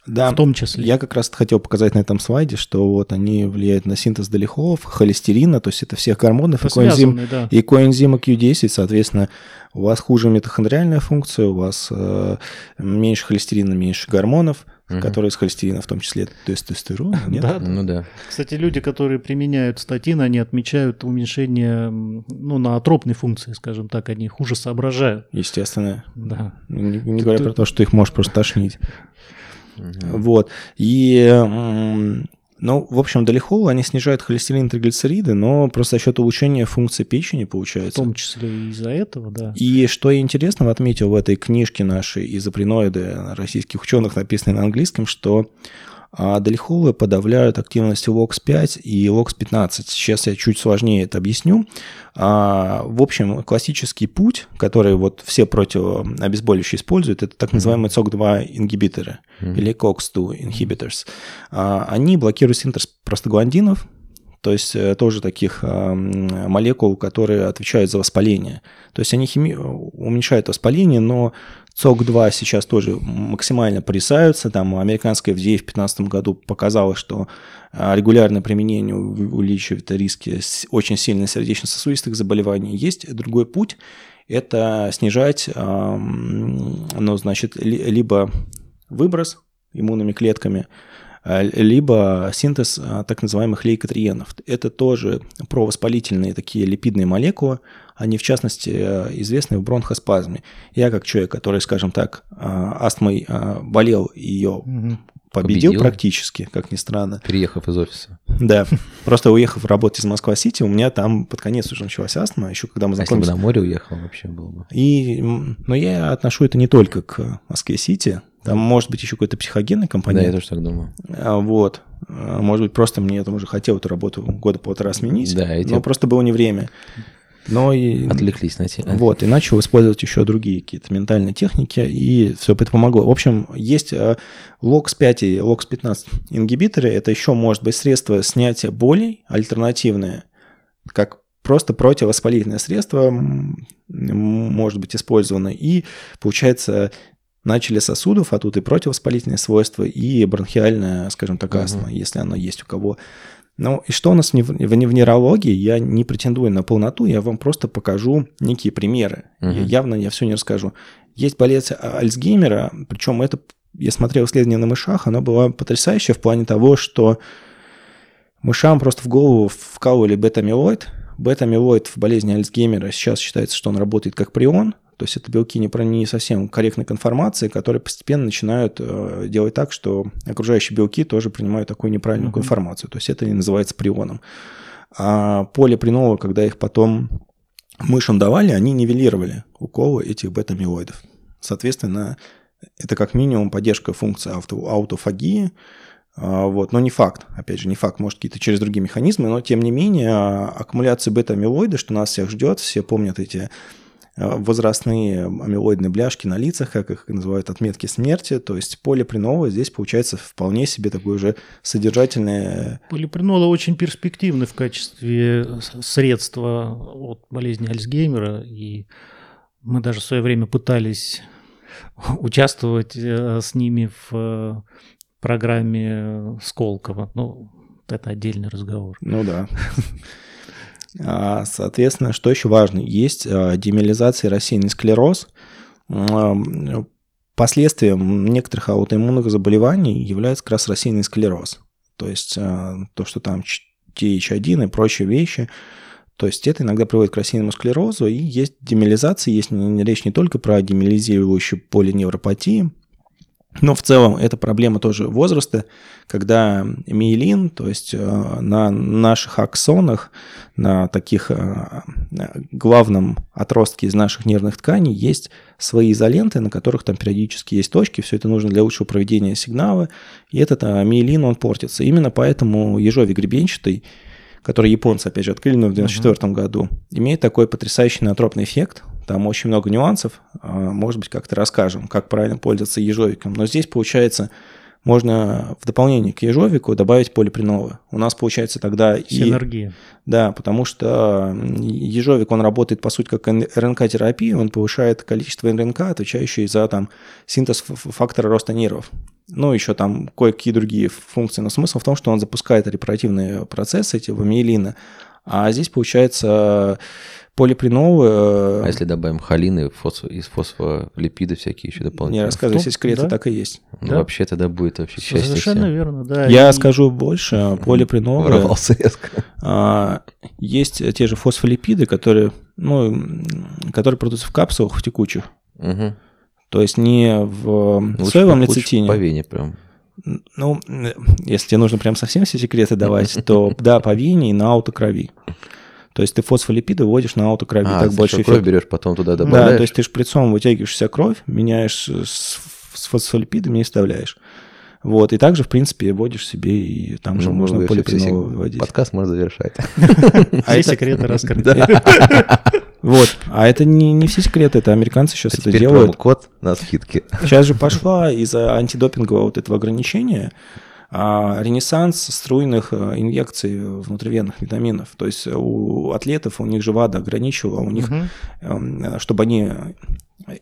Да, в том числе. Я как раз хотел показать на этом слайде, что вот они влияют на синтез долихолов, холестерина, то есть это всех гормонов, и коэнзим, да. и коэнзима Q10, соответственно, у вас хуже митохондриальная функция, у вас э, меньше холестерина, меньше гормонов, угу. которые из холестерина в том числе тестостерон, нет? Да, ну да. Кстати, люди, которые применяют статин, они отмечают уменьшение ну, на атропной функции, скажем так, они хуже соображают. Естественно. Да. Не, не говоря про то, что их может просто тошнить. Угу. Вот. И ну, в общем, долихол, они снижают холестерин и триглицериды, но просто за счет улучшения функции печени получается. В том числе и из-за этого, да. И что я интересного отметил в этой книжке нашей изопреноиды российских ученых, написанной на английском, что а дельхолы подавляют активность LOX5 и LOX15. Сейчас я чуть сложнее это объясню. А, в общем, классический путь, который вот все противообезболивающие используют, это так называемые COX-2 ингибиторы mm-hmm. или COX-2 inhibitors. А, они блокируют синтез простагландинов, то есть э, тоже таких молекул, которые отвечают за воспаление. То есть они хими... уменьшают воспаление, но ЦОК-2 сейчас тоже максимально порисаются. Там американская FDA в 2015 году показала, что а, регулярное применение увеличивает риски очень сильных сердечно-сосудистых заболеваний. Есть другой путь – это снижать, ну, значит, либо выброс иммунными клетками, либо синтез а, так называемых лейкотриенов. Это тоже провоспалительные такие липидные молекулы, они в частности э, известны в бронхоспазме. Я как человек, который, скажем так, астмой болел ее угу. победил, победил практически, как ни странно. Переехав из офиса. Да, просто уехав работать из Москва-Сити, у меня там под конец уже началась астма, еще когда мы знакомились. А если бы на море уехал, вообще было бы. И, но я отношу это не только к Москве-Сити, там может быть еще какой-то психогенный компонент. Да, я тоже так думаю. А, вот. А, может быть, просто мне там уже хотел эту работу года полтора сменить. Да, но просто было не время. Но и... Отвлеклись на те. Вот, и начал использовать еще другие какие-то ментальные техники, и все это помогло. В общем, есть LOX5 и LOX15 ингибиторы, это еще может быть средство снятия болей, альтернативное, как просто противовоспалительное средство может быть использовано. И получается начали сосудов, а тут и противовоспалительные свойства, и бронхиальная, скажем так, астма, угу. если она есть у кого. Ну и что у нас в, в, в нейрологии, я не претендую на полноту, я вам просто покажу некие примеры. Угу. Я, явно я все не расскажу. Есть болезнь Альцгеймера, причем это, я смотрел исследование на мышах, оно было потрясающее в плане того, что мышам просто в голову вкалывали бета-амилоид. Бета-амилоид в болезни Альцгеймера сейчас считается, что он работает как прион, то есть это белки не, про, не совсем корректной конформации, которые постепенно начинают э, делать так, что окружающие белки тоже принимают такую неправильную mm-hmm. конформацию. То есть это и называется прионом. А полипринолы, когда их потом мышам давали, они нивелировали уколы этих бета-амилоидов. Соответственно, это как минимум поддержка функции ауто, аутофагии, а, вот, но не факт, опять же, не факт, может, какие-то через другие механизмы, но тем не менее, аккумуляция бета-амилоида, что нас всех ждет, все помнят эти возрастные амилоидные бляшки на лицах, как их называют, отметки смерти. То есть полипринолы здесь получается вполне себе такое уже содержательное... Полипринолы очень перспективны в качестве средства от болезни Альцгеймера. И мы даже в свое время пытались участвовать э, с ними в э, программе Сколково. Ну, это отдельный разговор. Ну да. А, соответственно, что еще важно? Есть а, демиелизация и рассеянный склероз. А, последствием некоторых аутоиммунных заболеваний является как раз рассеянный склероз. То есть то, что там TH1 и прочие вещи. То есть это иногда приводит к рассеянному склерозу, и есть демиелизация, есть речь не только про демиелизирующую полиневропатию, но в целом это проблема тоже возраста, когда миелин, то есть э, на наших аксонах, на таких э, главном отростке из наших нервных тканей есть свои изоленты, на которых там периодически есть точки, все это нужно для лучшего проведения сигнала, и этот э, миелин, он портится. Именно поэтому ежовик гребенчатый, который японцы, опять же, открыли в 1994 uh-huh. году, имеет такой потрясающий натропный эффект, там очень много нюансов. А, может быть, как-то расскажем, как правильно пользоваться ежовиком. Но здесь получается можно в дополнение к ежовику добавить полипреновы. У нас получается тогда Синергия. и... Да, потому что ежовик, он работает, по сути, как РНК-терапия, он повышает количество РНК, отвечающие за там, синтез фактора роста нервов. Ну, еще там кое-какие другие функции. Но смысл в том, что он запускает репаративные процессы, эти миелина. А здесь, получается, полипреновы. Э, а если добавим холины фосфо, из фосфолипиды всякие еще дополнительные? Не рассказывай, все секреты да? так и есть. Ну, да? вообще тогда будет вообще счастье Совершенно все. верно, да. Я и... скажу больше. Полипреновы... Ворвался резко. А, есть те же фосфолипиды, которые, ну, которые продаются в капсулах, в текучих. Угу. То есть не в лучше, соевом лецитине. по вене прям. Ну, если тебе нужно прям совсем все секреты давать, то да, по вене и на аутокрови. То есть ты фосфолипиды вводишь на аутокрови, а, так больше кровь берешь, потом туда добавляешь? Да, то есть ты шприцом вытягиваешь вся кровь, меняешь с, с фосфолипидами и вставляешь. Вот, и также, в принципе, вводишь себе, и там ну, же можно полипреновый вводить. Подкаст можно завершать. А все секреты раскрыты. Вот, а это не, не все секреты, это американцы сейчас а это делают. код на скидке. Сейчас же пошла из-за антидопингового вот этого ограничения а ренессанс струйных э, инъекций внутривенных витаминов. То есть у атлетов, у них же ВАДА ограничивала, у них, угу. чтобы они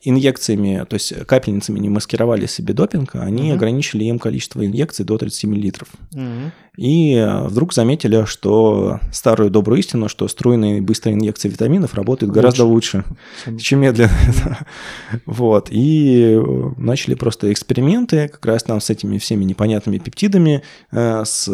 инъекциями, то есть капельницами не маскировали себе допинг, они угу. ограничили им количество инъекций до 30 мл. Угу. И э, вдруг заметили, что старую добрую истину, что струйные быстрые инъекции витаминов работают лучше. гораздо лучше, чем, чем медленно. вот. И э, начали просто эксперименты как раз там с этими всеми непонятными пептидами. Э, с,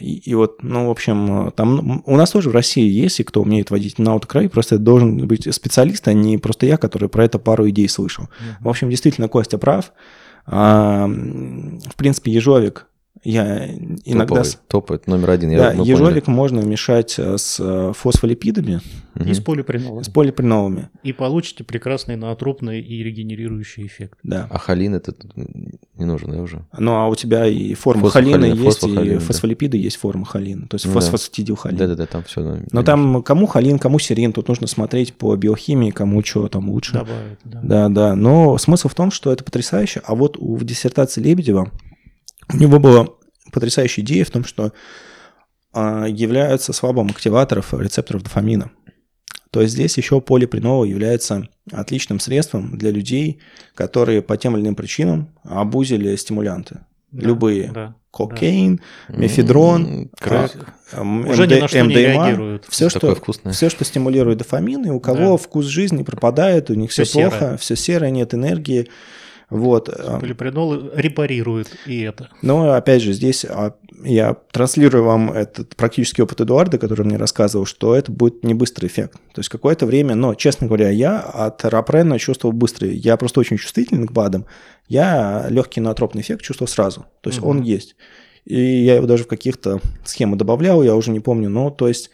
и, и вот, ну, в общем, там у нас тоже в России есть, и кто умеет водить на аутокрай, просто это должен быть специалист, а не просто я, который про это пару идей слышал. В общем, действительно, Костя прав. А, в принципе, ежовик я иногда... Топовый, топовый номер один. Да, ежовик можно мешать э, с э, фосфолипидами. И с полипреновыми. С полипреновыми. И получите прекрасный ноотропный и регенерирующий эффект. Да. А холин это не нужен, да, уже? Ну, а у тебя и форма холина есть, и фосфолипиды есть форма холина. То есть ну, фосфатидилхолин. Да-да-да, там все. Но там кому холин, кому серин, тут нужно смотреть по биохимии, кому что там лучше. Добавить, да. Да-да. Но смысл в том, что это потрясающе. А вот в диссертации Лебедева у него была потрясающая идея в том, что а, являются слабым активаторов рецепторов дофамина. То есть здесь еще полипринол является отличным средством для людей, которые по тем или иным причинам обузили стимулянты. Да, Любые. Да, Кокаин, да. мефедрон, крэк, Уже МД, ни на что МДМА, не реагируют. Все что, все, что стимулирует дофамин, и у кого да. вкус жизни пропадает, у них все, все плохо, серое. все серое, нет энергии. Вот. Полипринол репарирует и это. Но, опять же, здесь а, я транслирую вам этот практический опыт Эдуарда, который мне рассказывал, что это будет не быстрый эффект. То есть какое-то время, но, честно говоря, я от рапрена чувствовал быстрый. Я просто очень чувствительный к БАДам. Я легкий ноотропный эффект чувствовал сразу. То есть угу. он есть. И я его даже в каких-то схемы добавлял, я уже не помню, но то есть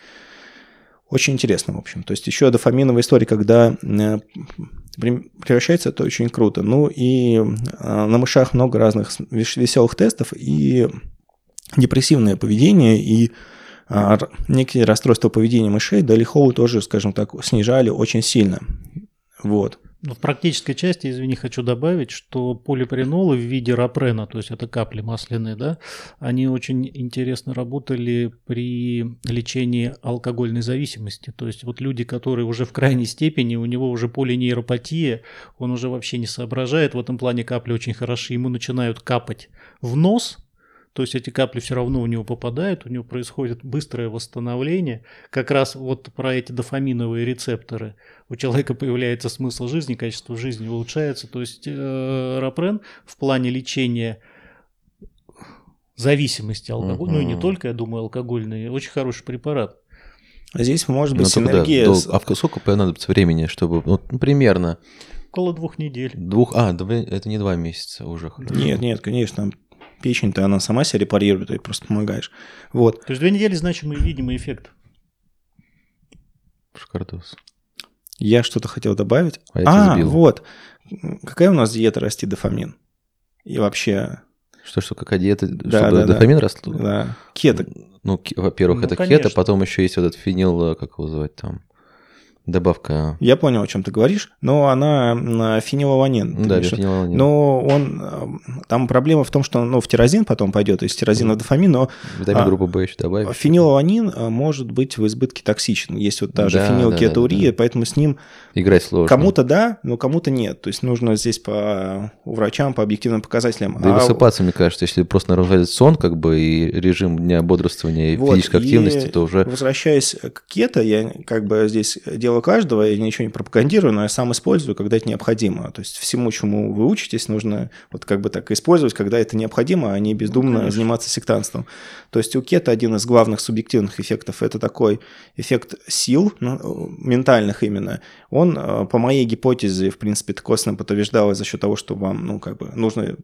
очень интересно, в общем. То есть еще дофаминовая история, когда э, превращается, это очень круто. Ну и э, на мышах много разных веселых тестов и депрессивное поведение, и а, некие расстройства поведения мышей Далихоу тоже, скажем так, снижали очень сильно. Вот. В практической части, извини, хочу добавить, что полипринолы в виде рапрена, то есть это капли масляные, да, они очень интересно работали при лечении алкогольной зависимости. То есть вот люди, которые уже в крайней степени, у него уже полинейропатия, он уже вообще не соображает, в этом плане капли очень хороши, ему начинают капать в нос, то есть эти капли все равно у него попадают, у него происходит быстрое восстановление. Как раз вот про эти дофаминовые рецепторы. У человека появляется смысл жизни, качество жизни улучшается. То есть э, рапрен в плане лечения зависимости алкоголя, угу. ну и не только, я думаю, алкогольный, очень хороший препарат. А здесь может быть ну, синергия. Да, с... А сколько понадобится времени, чтобы, ну, примерно? Около двух недель. Двух, а, это не два месяца уже. Хорошо. Нет, нет, конечно, печень-то она сама себя репарирует, ты просто помогаешь. Вот. То есть две недели значимый видимый эффект. Шикардос. Я что-то хотел добавить. А, а вот. Какая у нас диета расти дофамин? И вообще... Что, что, какая диета, да, чтобы да, дофамин да. растут? Да. Кето. Ну, во-первых, ну, это конечно. кето, потом еще есть вот этот фенил, как его звать там, Добавка. Я понял, о чем ты говоришь, но она фенилаланин. Да, фенилаланин. Но он, э, там проблема в том, что ну, в тирозин потом пойдет, из тирозина в дофамин, но... Витамин а, группы В еще добавить. Фенилаланин э, может быть в избытке токсичен. Есть вот та же да, фенилкетурия, да, да, да. поэтому с ним... Играть сложно. Кому-то да, но кому-то нет. То есть нужно здесь по врачам, по объективным показателям. Да а... и высыпаться, мне кажется, если просто нарушать сон, как бы, и режим дня бодрствования, и вот, физической активности, то уже... Возвращаясь к кето, я как бы здесь дело каждого, я ничего не пропагандирую, но я сам использую, когда это необходимо. То есть всему, чему вы учитесь, нужно вот как бы так использовать, когда это необходимо, а не бездумно ну, заниматься сектантством. То есть у кета один из главных субъективных эффектов – это такой эффект сил, ну, ментальных именно. Он, э, по моей гипотезе, в принципе, косвенно подтверждалось за счет того, что вам, ну, как бы, нужно,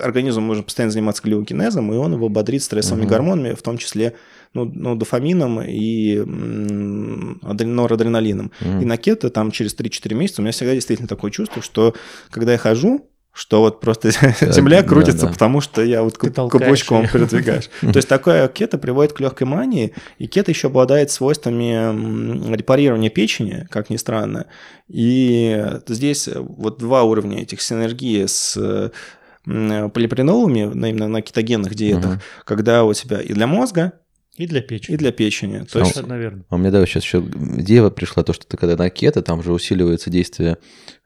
организму нужно постоянно заниматься глиокинезом, и он его бодрит стрессовыми угу. гормонами, в том числе ну, ну, дофамином и норадреналином. Mm. И на кето там через 3-4 месяца у меня всегда действительно такое чувство, что когда я хожу, что вот просто земля крутится, да. потому что я вот кубочком передвигаешь. То есть такое кето приводит к легкой мании, и кето еще обладает свойствами репарирования печени, как ни странно. И здесь вот два уровня этих синергии с полипринолами, именно на кетогенных диетах, угу. когда у тебя и для мозга, и для печени. И для печени. То есть, наверное. А у меня, да, сейчас еще идея пришла, то, что ты когда на кето, там же усиливается действие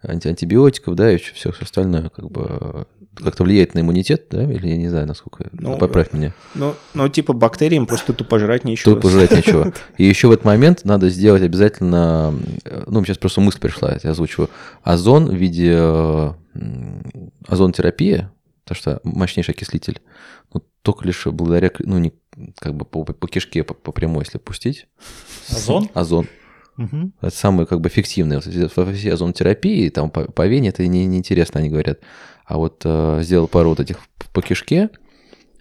анти антибиотиков, да, и все остальное, как бы как-то влияет на иммунитет, да, или я не знаю, насколько, ну, поправь меня. Ну, ну, типа бактериям просто тупо жрать нечего. Тупо жрать нечего. И еще в этот момент надо сделать обязательно, ну, сейчас просто мысль пришла, я озвучиваю, озон в виде озон-терапия, потому что мощнейший окислитель, ну, только лишь благодаря, ну, не как бы по, по кишке, по, по прямой, если пустить. Озон? Озон. Угу. Это самое как бы эффективное. Во всей озонотерапии, там по, по вене это не, неинтересно, они говорят. А вот э, сделал пару вот этих по кишке,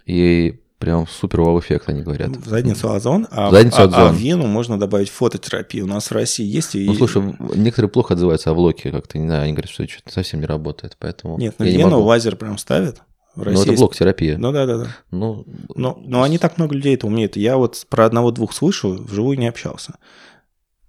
и прям супер вау эффект, они говорят. В задницу озон, а, задницу а, озон. а в вену можно добавить фототерапию. У нас в России есть и... Ну, слушай, некоторые плохо отзываются о ВЛОКе, как-то, не знаю, они говорят, что это совсем не работает, поэтому... Нет, на вену лазер прям ставят. В России. Ну, это блок-терапия. Ну, да, да, да. Ну, но, но они так много людей это умеют. Я вот про одного-двух слышу, вживую не общался.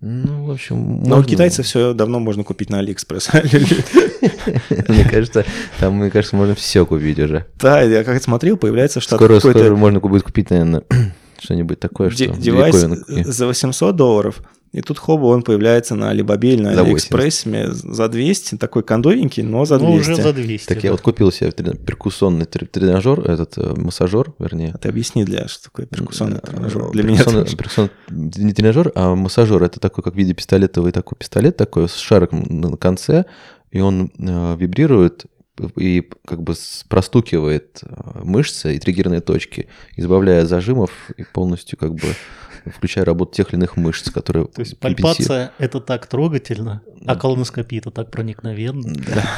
Ну, в общем... Но у китайцев все давно можно купить на Алиэкспресс. Мне кажется, там, мне кажется, можно все купить уже. Да, я как смотрел, появляется что-то Скоро, скоро можно будет купить, наверное, что-нибудь такое, что... Девайс за 800 долларов и тут хоба он появляется на Alibaba или на Алиэкспрессе за 200, такой кондовенький, но за 200. Ну, уже за 200. Так да. я вот купил себе перкуссионный тренажер, этот э, массажер, вернее. А ты объясни, для что такое перкуссионный тренажер? Для меня перкуссионный, не тренажер, а массажер. Это такой, как в виде пистолетовый такой пистолет такой с шариком на конце, и он э, вибрирует и как бы простукивает э, мышцы и триггерные точки, избавляя зажимов и полностью как бы включая работу тех или иных мышц, которые То есть пальпация – это так трогательно, а колоноскопия – это так проникновенно. Да,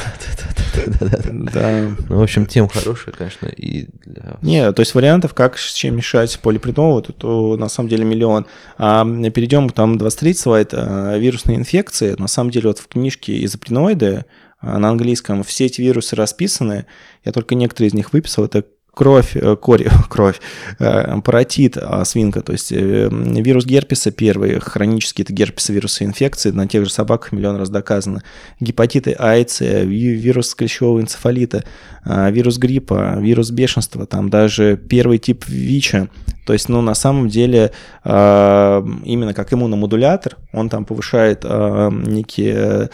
да, да. да. Ну, в общем, тем хорошая, конечно, и для... Не, то есть вариантов, как с чем мешать полипринолу, то на самом деле миллион. А перейдем там 23 слайд, а, вирусные инфекции. На самом деле вот в книжке изоприноиды а, на английском все эти вирусы расписаны, я только некоторые из них выписал, это кровь, э, кори, кровь, э, паротит, а свинка, то есть э, вирус герпеса первый, хронический это герпес вирусы инфекции, на тех же собаках миллион раз доказано, гепатиты AIDS, вирус клещевого энцефалита, вирус гриппа, вирус бешенства, там даже первый тип ВИЧа, то есть, ну, на самом деле, именно как иммуномодулятор, он там повышает некие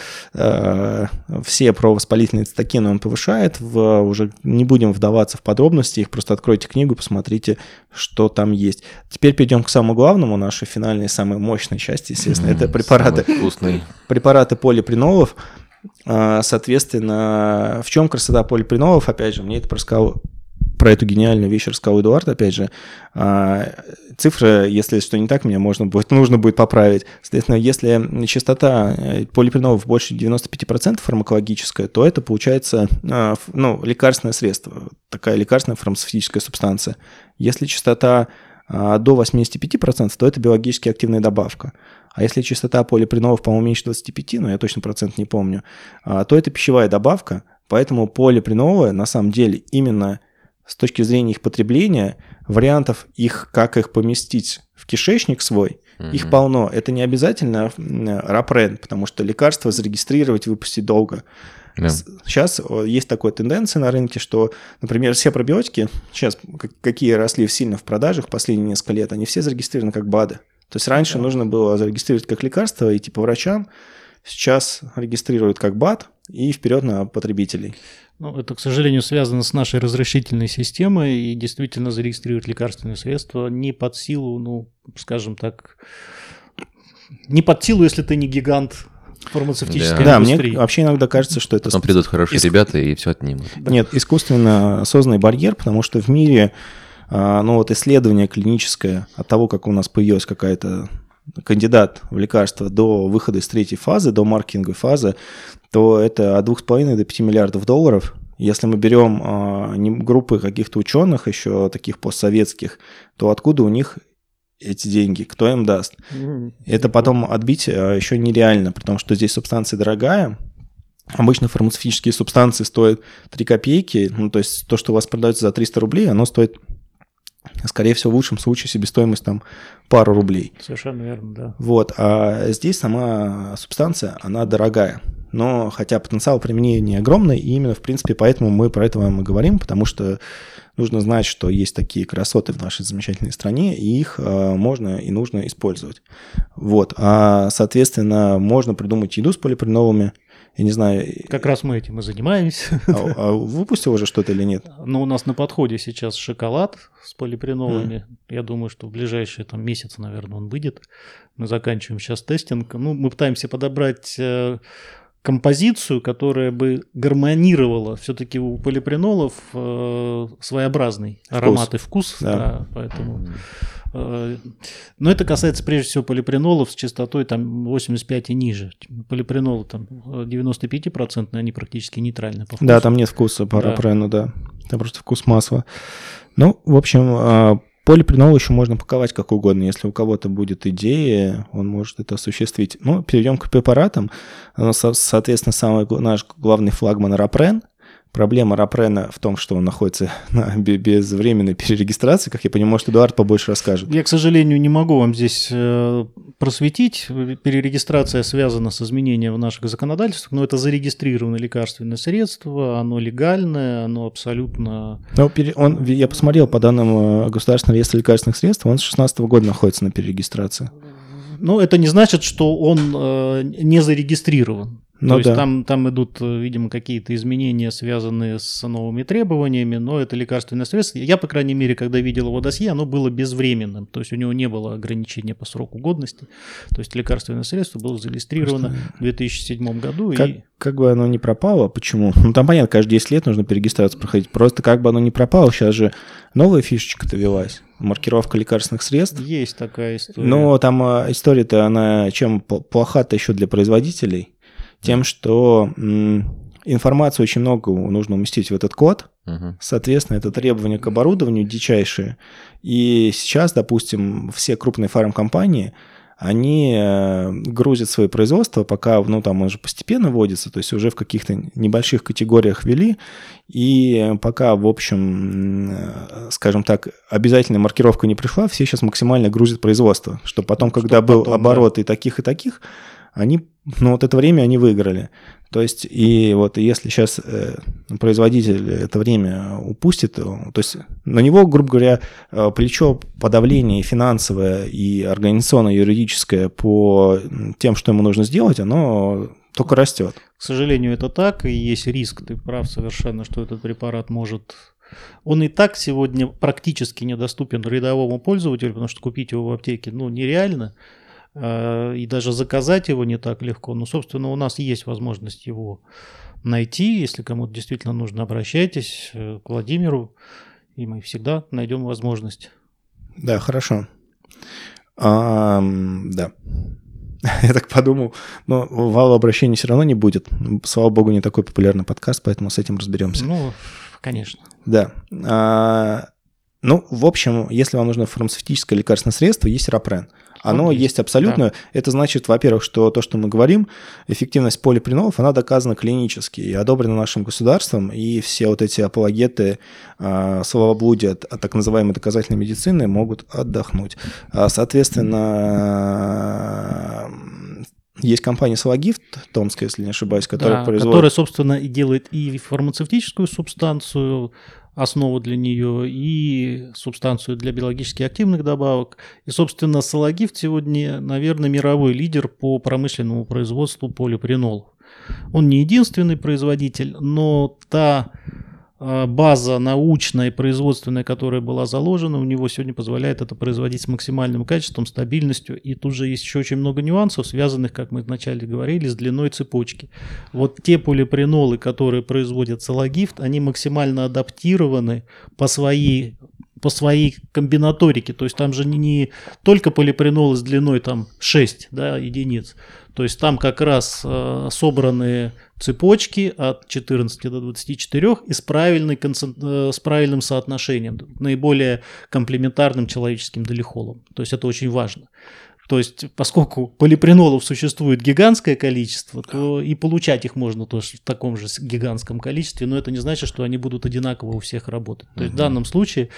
все провоспалительные цитокины, он повышает, в, уже не будем вдаваться в подробности, подробности их, просто откройте книгу, посмотрите, что там есть. Теперь перейдем к самому главному, нашей финальной, самой мощной части, естественно, mm, это препараты. Вкусный. Препараты полипринолов. А, соответственно, в чем красота полипринолов? Опять же, мне это рассказал про эту гениальную вещь рассказал Эдуард, опять же. А, цифры, если что не так, мне можно будет, нужно будет поправить. Соответственно, если частота полипринолов больше 95% фармакологическая, то это получается а, ну, лекарственное средство, такая лекарственная фармацевтическая субстанция. Если частота а, до 85%, то это биологически активная добавка. А если частота полипринолов, по-моему, меньше 25, но я точно процент не помню, то это пищевая добавка, поэтому полипринолы на самом деле именно с точки зрения их потребления, вариантов их, как их поместить в кишечник свой, Угу. Их полно. Это не обязательно рапрен, потому что лекарство зарегистрировать, выпустить долго. Да. Сейчас есть такая тенденция на рынке, что, например, все пробиотики, сейчас какие росли сильно в продажах последние несколько лет, они все зарегистрированы как БАДы. То есть раньше да. нужно было зарегистрировать как лекарство, идти по врачам, сейчас регистрируют как БАД и вперед на потребителей. Ну, это, к сожалению, связано с нашей разрешительной системой, и действительно зарегистрировать лекарственные средства не под силу, ну, скажем так, не под силу, если ты не гигант фармацевтической да. индустрии. Да, мне вообще иногда кажется, что это... Потом придут хорошие иск... ребята и все отнимут. Нет, искусственно созданный барьер, потому что в мире, а, ну вот исследование клиническое от того, как у нас появилась какая-то кандидат в лекарство до выхода из третьей фазы, до маркетинговой фазы, то это от 2,5 до 5 миллиардов долларов. Если мы берем не группы каких-то ученых еще таких постсоветских, то откуда у них эти деньги, кто им даст? Это потом отбить а, еще нереально, потому что здесь субстанция дорогая, Обычно фармацевтические субстанции стоят 3 копейки, ну, то есть то, что у вас продается за 300 рублей, оно стоит скорее всего, в лучшем случае себестоимость там пару рублей. Совершенно верно, да. Вот, а здесь сама субстанция, она дорогая. Но хотя потенциал применения огромный, и именно, в принципе, поэтому мы про это вам и говорим, потому что нужно знать, что есть такие красоты в нашей замечательной стране, и их э, можно и нужно использовать. Вот, а, соответственно, можно придумать еду с полипреновыми, я не знаю... Как раз мы этим и занимаемся. А, а выпустил уже что-то или нет? Ну, у нас на подходе сейчас шоколад с полипренолами. Mm. Я думаю, что в ближайшие там, месяцы, наверное, он выйдет. Мы заканчиваем сейчас тестинг. Ну, мы пытаемся подобрать э, композицию, которая бы гармонировала все-таки у полипренолов э, своеобразный вкус. аромат и вкус. Да. Да, поэтому... Э, но это касается прежде всего полипренолов с частотой там 85 и ниже. Полипренолы там 95%, они практически нейтральны по вкусу. Да, там нет вкуса парапрену, да. да. Там просто вкус масла. Ну, в общем, Полипренол еще можно паковать как угодно. Если у кого-то будет идея, он может это осуществить. Ну, перейдем к препаратам. Соответственно, самый наш главный флагман Рапрен – Проблема Рапрена в том, что он находится на безвременной перерегистрации, как я понимаю, может, Эдуард побольше расскажет. Я, к сожалению, не могу вам здесь э, просветить. Перерегистрация связана с изменением в наших законодательствах, но это зарегистрированное лекарственное средство, оно легальное, оно абсолютно... Но он, я посмотрел по данным э, Государственного реестра лекарственных средств, он с 2016 года находится на перерегистрации. Ну, это не значит, что он э, не зарегистрирован. Ну, То да. есть там, там идут, э, видимо, какие-то изменения, связанные с новыми требованиями, но это лекарственное средство. Я, по крайней мере, когда видел его досье, оно было безвременным. То есть у него не было ограничения по сроку годности. То есть лекарственное средство было зарегистрировано Просто... в 2007 году. Как, и... как бы оно не пропало, почему? Ну там понятно, каждые 10 лет нужно перерегистрацию проходить. Просто как бы оно не пропало, сейчас же новая фишечка-то велась маркировка лекарственных средств. Есть такая история. Но там а, история-то, она чем плоха-то еще для производителей? Тем, что информацию очень много нужно уместить в этот код. Соответственно, это требования к оборудованию дичайшие. И сейчас, допустим, все крупные фармкомпании, они э, грузят свои производства, пока, ну, там он же постепенно вводится, то есть уже в каких-то небольших категориях ввели, и пока, в общем, э, скажем так, обязательная маркировка не пришла, все сейчас максимально грузят производство, чтобы потом, Чтобы когда потом, был оборот да. и таких, и таких, они, ну, вот это время они выиграли. То есть, и вот если сейчас э, производитель это время упустит, то, есть на него, грубо говоря, э, плечо подавления финансовое и организационное, юридическое по тем, что ему нужно сделать, оно только растет. К сожалению, это так, и есть риск, ты прав совершенно, что этот препарат может он и так сегодня практически недоступен рядовому пользователю, потому что купить его в аптеке ну, нереально. Э, и даже заказать его не так легко. Но, собственно, у нас есть возможность его найти. Если кому-то действительно нужно, обращайтесь э, к Владимиру, и мы всегда найдем возможность. Да, хорошо. А, да. Я так подумал, но вал обращений все равно не будет. Слава богу, не такой популярный подкаст, поэтому с этим разберемся. Ну, конечно. Да. А, ну, в общем, если вам нужно фармацевтическое лекарственное средство, есть рапрен. Оно есть, есть абсолютно. Да. Это значит, во-первых, что то, что мы говорим, эффективность полипринолов, она доказана клинически и одобрена нашим государством, и все вот эти апологеты э, словоблудия от, от так называемой доказательной медицины могут отдохнуть. А, соответственно, есть компания Сологифт, Томская, если не ошибаюсь, которая да, производит... Которая, собственно, и делает и фармацевтическую субстанцию, основу для нее, и субстанцию для биологически активных добавок. И, собственно, Сологифт сегодня, наверное, мировой лидер по промышленному производству полипринолов. Он не единственный производитель, но та база научная и производственная, которая была заложена, у него сегодня позволяет это производить с максимальным качеством, стабильностью. И тут же есть еще очень много нюансов, связанных, как мы вначале говорили, с длиной цепочки. Вот те полипринолы, которые производят целогифт, они максимально адаптированы по своей по своей комбинаторике, то есть там же не, не только полипринолы с длиной там 6 да, единиц, то есть там как раз э, собраны цепочки от 14 до 24 и с, правильной, э, с правильным соотношением, наиболее комплементарным человеческим долихолом. То есть это очень важно. То есть, поскольку полипринолов существует гигантское количество, то и получать их можно тоже в таком же гигантском количестве, но это не значит, что они будут одинаково у всех работать. То есть в данном случае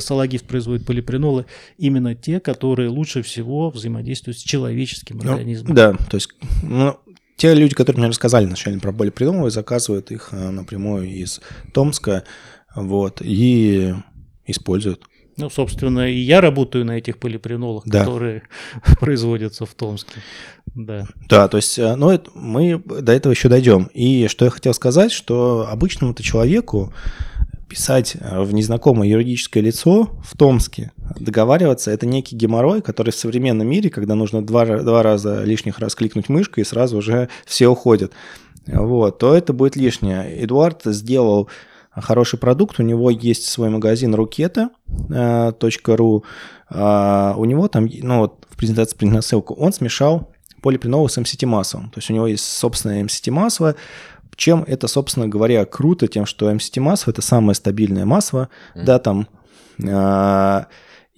салагифт производит полипринолы именно те, которые лучше всего взаимодействуют с человеческим ну, организмом. Да, то есть ну, те люди, которые мне рассказали вначале про полипринолы, заказывают их э, напрямую из Томска, вот, и используют. Ну, собственно, и я работаю на этих полипринолах, да. которые производятся в Томске. Да. Да, то есть, э, ну, это, мы до этого еще дойдем. И что я хотел сказать, что обычному-то человеку писать э, в незнакомое юридическое лицо в Томске, договариваться, это некий геморрой, который в современном мире, когда нужно два, два раза лишних раз кликнуть мышкой, и сразу уже все уходят, вот, то это будет лишнее. Эдуард сделал хороший продукт. У него есть свой магазин ruketa.ru. А у него там, ну вот в презентации принят ссылку, он смешал полипринол с MCT маслом. То есть у него есть собственное MCT масло. Чем это, собственно говоря, круто? Тем, что MCT масло это самое стабильное масло. Mm. Да, там а,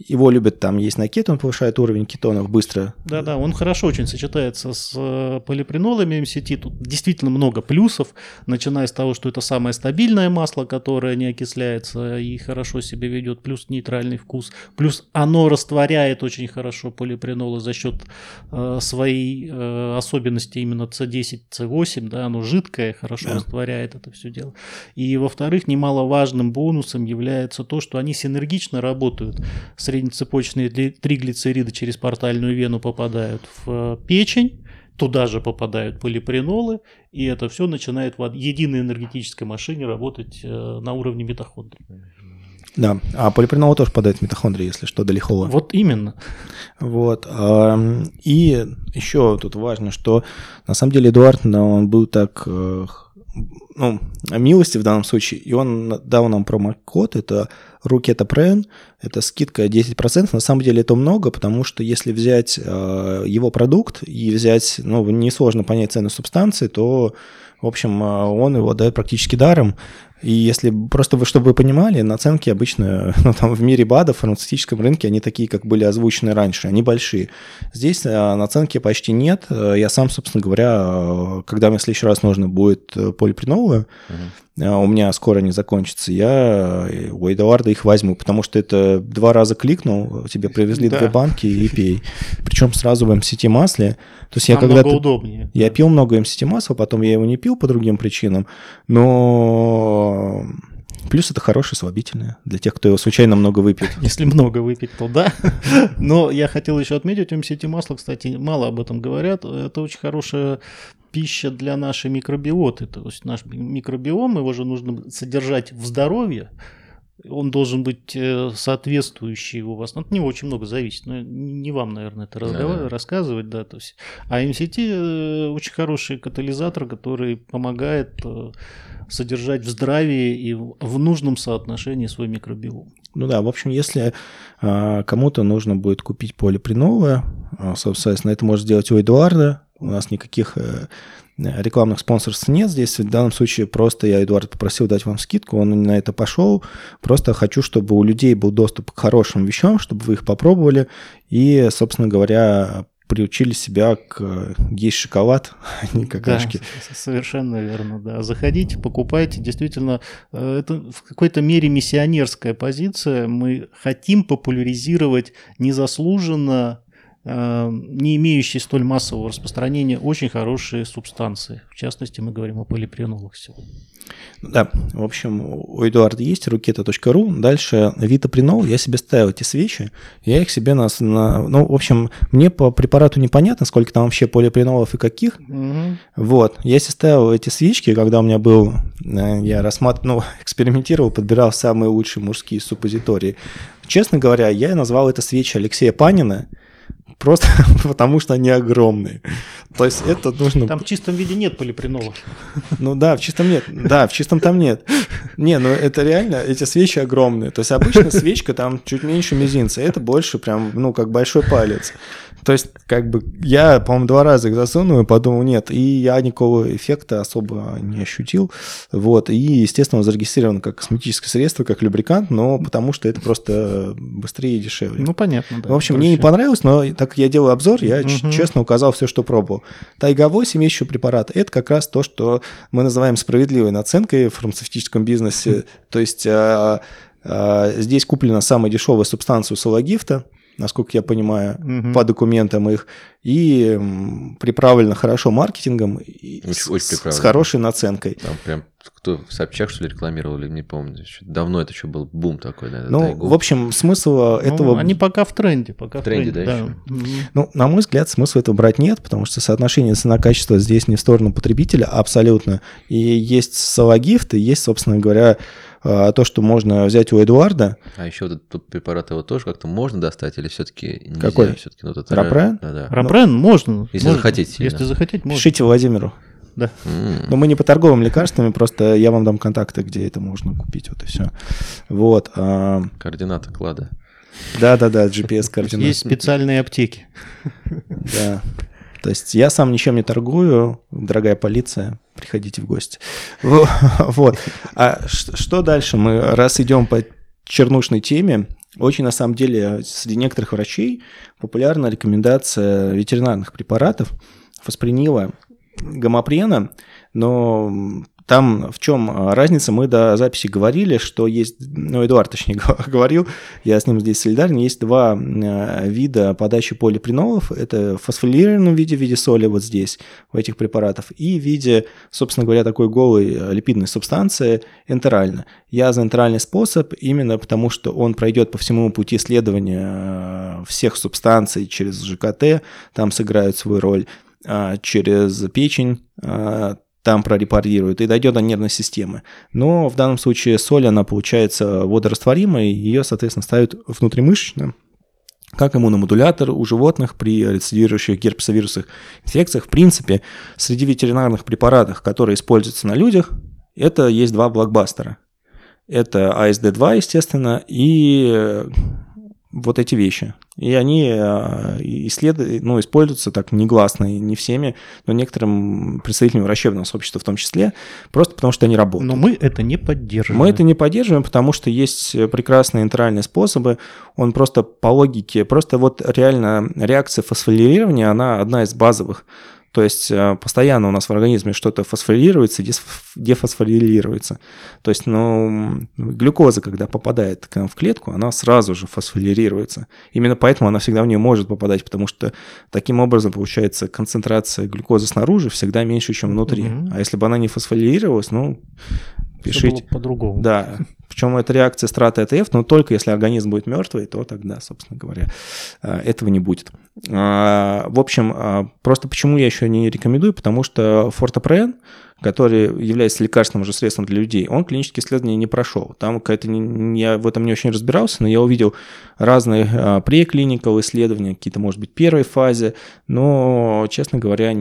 его любят там есть на кето, он повышает уровень кетонов быстро. Да-да, он хорошо очень сочетается с э, полипринолами МСТ. Тут действительно много плюсов, начиная с того, что это самое стабильное масло, которое не окисляется и хорошо себя ведет, плюс нейтральный вкус, плюс оно растворяет очень хорошо полипринолы за счет э, своей э, особенности именно C10, C8, да, оно жидкое, хорошо да. растворяет это все дело. И во-вторых, немаловажным бонусом является то, что они синергично работают с среднецепочные триглицериды через портальную вену попадают в э, печень, туда же попадают полипринолы, и это все начинает в единой энергетической машине работать э, на уровне митохондрий. Да, а полипринолы тоже попадают в митохондрии, если что, до лихола. Вот именно. Вот. И еще тут важно, что на самом деле Эдуард, он был так э, ну, милости в данном случае, и он дал нам промокод, это Рукета Прен, это скидка 10%, на самом деле это много, потому что если взять э, его продукт и взять, ну, несложно понять цену субстанции, то, в общем, э, он его дает практически даром, и если просто вы, чтобы вы понимали, наценки обычно ну, там, в мире БАДов, в фармацевтическом рынке, они такие, как были озвучены раньше, они большие. Здесь а, наценки почти нет. Я сам, собственно говоря, когда мне в следующий раз нужно будет э, полиприноловое, uh-huh. у меня скоро не закончится, я э, у Эдуарда их возьму, потому что это два раза кликнул, тебе привезли да. две банки и пей. Причем сразу в MCT масле. То есть я когда удобнее. Я пил много MCT масла, потом я его не пил по другим причинам, но Плюс это хорошее слабительное для тех, кто его случайно много выпьет. Если много выпить, то да. Но я хотел еще отметить, МСТ масло, кстати, мало об этом говорят. Это очень хорошая пища для нашей микробиоты. То есть наш микробиом, его же нужно содержать в здоровье. Он должен быть э, соответствующий у вас. От него очень много зависит. Но не вам, наверное, это разговаривать, рассказывать. Да, то есть. А МСТ э, очень хороший катализатор, который помогает э, содержать в здравии и в нужном соотношении свой микробиом. Ну да, в общем, если э, кому-то нужно будет купить полипринолы, э, собственно, это может сделать у Эдуарда. У нас никаких рекламных спонсорств нет здесь. В данном случае просто я Эдуард попросил дать вам скидку, он на это пошел. Просто хочу, чтобы у людей был доступ к хорошим вещам, чтобы вы их попробовали и, собственно говоря, приучили себя к есть шоколад, а не какашки. Да, совершенно верно, да. Заходите, покупайте. Действительно, э, это в какой-то мере миссионерская позиция. Мы хотим популяризировать незаслуженно не имеющие столь массового распространения очень хорошие субстанции. В частности, мы говорим о полипренолах сегодня. Да, в общем, у Эдуарда есть рукета.ру. Дальше витапринол. Я себе ставил эти свечи. Я их себе на, на... Ну, в общем, мне по препарату непонятно, сколько там вообще полипринолов и каких. Угу. Вот. Я себе ставил эти свечки, когда у меня был... Э, я рассматривал, ну, экспериментировал, подбирал самые лучшие мужские суппозитории. Честно говоря, я назвал это свечи Алексея Панина. Просто потому, что они огромные. То есть это нужно... Там в чистом виде нет полипринолов. Ну да, в чистом нет. Да, в чистом там нет. Не, ну это реально, эти свечи огромные. То есть обычно свечка там чуть меньше мизинца, это больше прям, ну, как большой палец. То есть, как бы, я, по-моему, два раза их засунул и подумал, нет, и я никакого эффекта особо не ощутил, вот, и, естественно, он зарегистрирован как косметическое средство, как любрикант, но потому что это просто быстрее и дешевле. Ну, понятно, да. В общем, мне не понравилось, но так как я делаю обзор, я угу. честно указал все, что пробовал. Тайга 8 еще препарат, это как раз то, что мы называем справедливой наценкой в фармацевтическом бизнесе, то есть а, а, здесь куплена самая дешевая субстанция у салагифта, насколько я понимаю, угу. по документам их, и приправлено хорошо маркетингом, и очень, с, очень с хорошей наценкой. Там прям кто в Собчак, что ли, рекламировал, или не помню. Давно это еще был бум такой, да? Ну, тайгу. в общем, смысл ну, этого... Они пока в тренде, пока в тренде, в тренде да, да. Еще? Ну, на мой взгляд, смысла этого брать нет, потому что соотношение цена-качество здесь не в сторону потребителя абсолютно. И есть салагифт, и есть, собственно говоря, а, то, что можно взять у Эдуарда. А еще вот этот препарат его тоже как-то можно достать или все-таки нельзя? Какой? Все-таки, ну, вот Рапрен? Да, да. Рапрен ну, можно. Если можно. захотеть сильно. Если захотеть, можно. Пишите Владимиру. Да. Mm. Но мы не по торговым лекарствам, просто я вам дам контакты, где это можно купить, вот и все. Вот. А... Координаты клада. Да-да-да, GPS-координаты. Есть специальные аптеки. Да. То есть я сам ничем не торгую, дорогая полиция, приходите в гости. Вот. А что дальше? Мы раз идем по чернушной теме, очень на самом деле среди некоторых врачей популярна рекомендация ветеринарных препаратов фоспринила, гомопрена, но там в чем а, разница? Мы до записи говорили, что есть, ну, Эдуард, точнее, говорил, я с ним здесь солидарен, есть два а, вида подачи полипринолов. Это в фосфорилированном виде, в виде соли вот здесь, у этих препаратов, и в виде, собственно говоря, такой голой а, липидной субстанции энтерально. Я за энтеральный способ именно потому, что он пройдет по всему пути следования всех субстанций через ЖКТ, там сыграют свою роль через печень, там прорепарирует и дойдет до нервной системы. Но в данном случае соль, она получается водорастворимой, ее, соответственно, ставят внутримышечно, как иммуномодулятор у животных при рецидирующих герпесовирусных инфекциях. В принципе, среди ветеринарных препаратов, которые используются на людях, это есть два блокбастера. Это АСД-2, естественно, и вот эти вещи. И они а, исслед... ну, используются так негласно, не всеми, но некоторым представителям врачебного сообщества в том числе, просто потому что они работают. Но мы это не поддерживаем. Мы это не поддерживаем, потому что есть прекрасные интеральные способы. Он просто по логике, просто вот реально реакция фосфорилирования, она одна из базовых. То есть э, постоянно у нас в организме что-то фосфорилируется, дефосфорилируется. То есть, ну, глюкоза, когда попадает к нам в клетку, она сразу же фосфорилируется. Именно поэтому она всегда в нее может попадать, потому что таким образом получается концентрация глюкозы снаружи всегда меньше, чем внутри. Угу. А если бы она не фосфорилировалась, ну, пишите. по-другому. Да. Причем это реакция страты АТФ, но только если организм будет мертвый, то тогда, собственно говоря, э, этого не будет. А, в общем, а, просто почему я еще не рекомендую, потому что фортопрен, который является лекарственным уже средством для людей, он клинические исследования не прошел. Там какая-то, я в этом не очень разбирался, но я увидел разные а, преклиникал исследования, какие-то, может быть, первой фазе, но, честно говоря,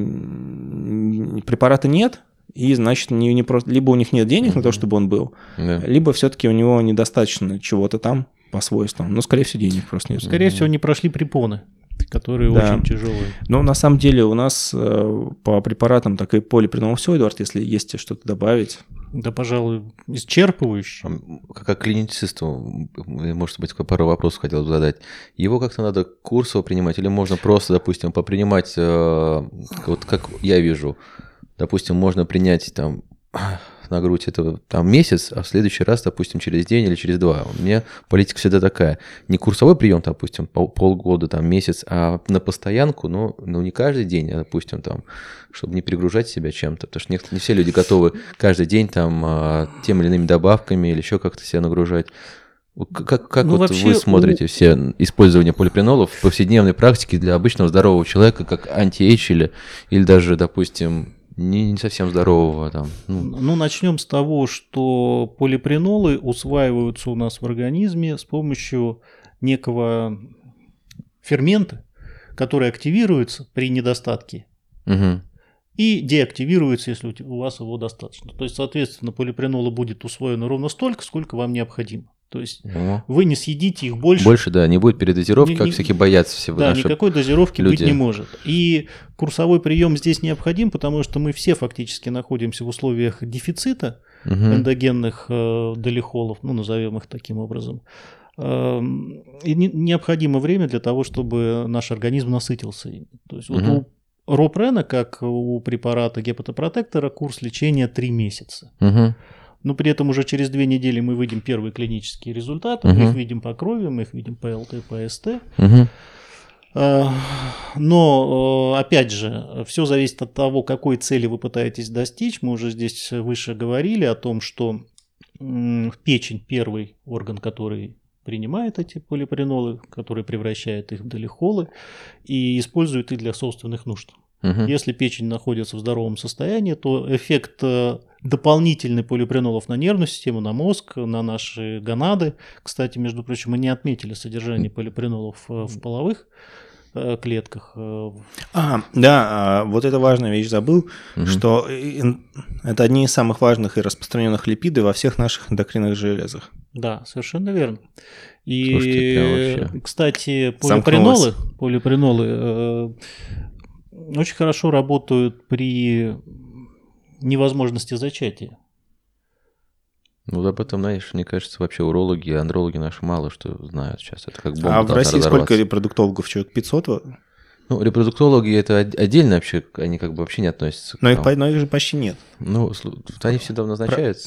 препарата нет, и значит не, не просто либо у них нет денег mm-hmm. на то, чтобы он был, да. либо все-таки у него недостаточно чего-то там по свойствам. Но, скорее всего, денег просто нет. Скорее mm-hmm. всего, не прошли препоны. которые да. очень тяжелые. Ну, на самом деле у нас э, по препаратам так и полипринол все, Эдуард, если есть что-то добавить. Да, пожалуй, исчерпывающе. Как клиницисту, может быть, пару вопросов хотел бы задать. Его как-то надо курсово принимать или можно просто, допустим, попринимать, э, вот как я вижу, допустим, можно принять там на грудь это там месяц, а в следующий раз, допустим, через день или через два. У меня политика всегда такая. Не курсовой прием, допустим, пол, полгода, там, месяц, а на постоянку, но ну, не каждый день, а, допустим, там, чтобы не перегружать себя чем-то. Потому что не, не все люди готовы каждый день там а, тем или иными добавками или еще как-то себя нагружать. Как, как ну, вот вы смотрите у... все использование полипренолов в повседневной практике для обычного здорового человека, как anti-age или, или даже, допустим, не, не совсем здорового там. Ну. ну, начнем с того, что полипренолы усваиваются у нас в организме с помощью некого фермента, который активируется при недостатке угу. и деактивируется, если у вас его достаточно. То есть, соответственно, полипринола будет усвоено ровно столько, сколько вам необходимо. То есть О. вы не съедите их больше. Больше, да, не будет передозировки, как всякие боятся все Да, никакой дозировки люди. быть не может. И курсовой прием здесь необходим, потому что мы все фактически находимся в условиях дефицита угу. эндогенных э, долихолов, ну, назовем их таким образом. Э, и не, необходимо время для того, чтобы наш организм насытился ими. То есть угу. вот у Ропрена, как у препарата гепатопротектора, курс лечения 3 месяца. Угу но при этом уже через две недели мы видим первые клинические результаты, угу. мы их видим по крови, мы их видим по ЛТ, по СТ. Угу. Но, опять же, все зависит от того, какой цели вы пытаетесь достичь. Мы уже здесь выше говорили о том, что печень первый орган, который принимает эти полипринолы, который превращает их в долихолы и использует их для собственных нужд. Угу. Если печень находится в здоровом состоянии, то эффект э, дополнительный полипринолов на нервную систему, на мозг, на наши гонады. Кстати, между прочим, мы не отметили содержание полипринолов э, в половых э, клетках. А, да, а, вот это важная вещь забыл, угу. что это одни из самых важных и распространенных липидов во всех наших эндокринных железах. Да, совершенно верно. И, Слушайте, кстати, полипринолы, полипринолы очень хорошо работают при невозможности зачатия. Ну, об этом, знаешь, мне кажется, вообще урологи и андрологи наши мало что знают сейчас. Это как бомба А в России сколько репродуктологов? Человек 500? Ну, репродуктологи это отдельно вообще, они как бы вообще не относятся. Но, их, но их же почти нет. Ну, они всегда назначают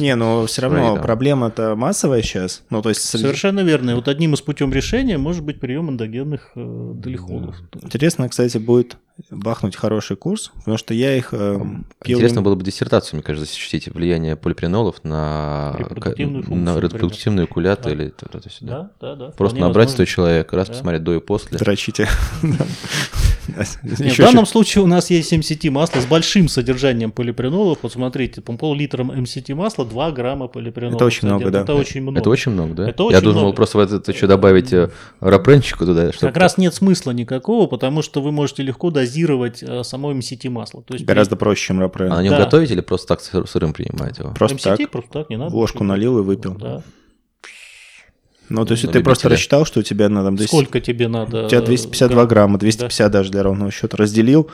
не, но все равно да. проблема-то массовая сейчас. Ну, то есть... Совершенно верно. И вот одним из путем решения может быть прием эндогенных э, долихолов. Интересно, кстати, будет бахнуть хороший курс, потому что я их э, пил... Интересно было бы диссертацию, мне кажется, защитить влияние полипринолов на репродуктивную, функцию, на репродуктивную куляту да. или туда-сюда. Да, да, да. Просто набрать возможно. 100 человек, раз да. посмотреть до и после. Дрочите. Нет, в данном случае у нас есть MCT масло с большим содержанием полипринолов. Посмотрите, пол-литра MCT масла 2 грамма полипринолов. Это очень много, да. Это очень много. Это очень много, да? Это очень Я думал много. просто в это еще добавить э, рапренчику туда. Как раз нет смысла никакого, потому что вы можете легко дозировать э, само MCT масло. То есть Гораздо проще, чем рапрен. А на нем да. готовить или просто так сырым принимать его? Просто MCT, так. Просто так, не надо. Ложку налил и выпил. Да. Ну, то есть ну, ты просто рассчитал, что у тебя надо... 200... Сколько тебе надо? У тебя 252 грамма, 250 да. даже для ровного счета. Разделил,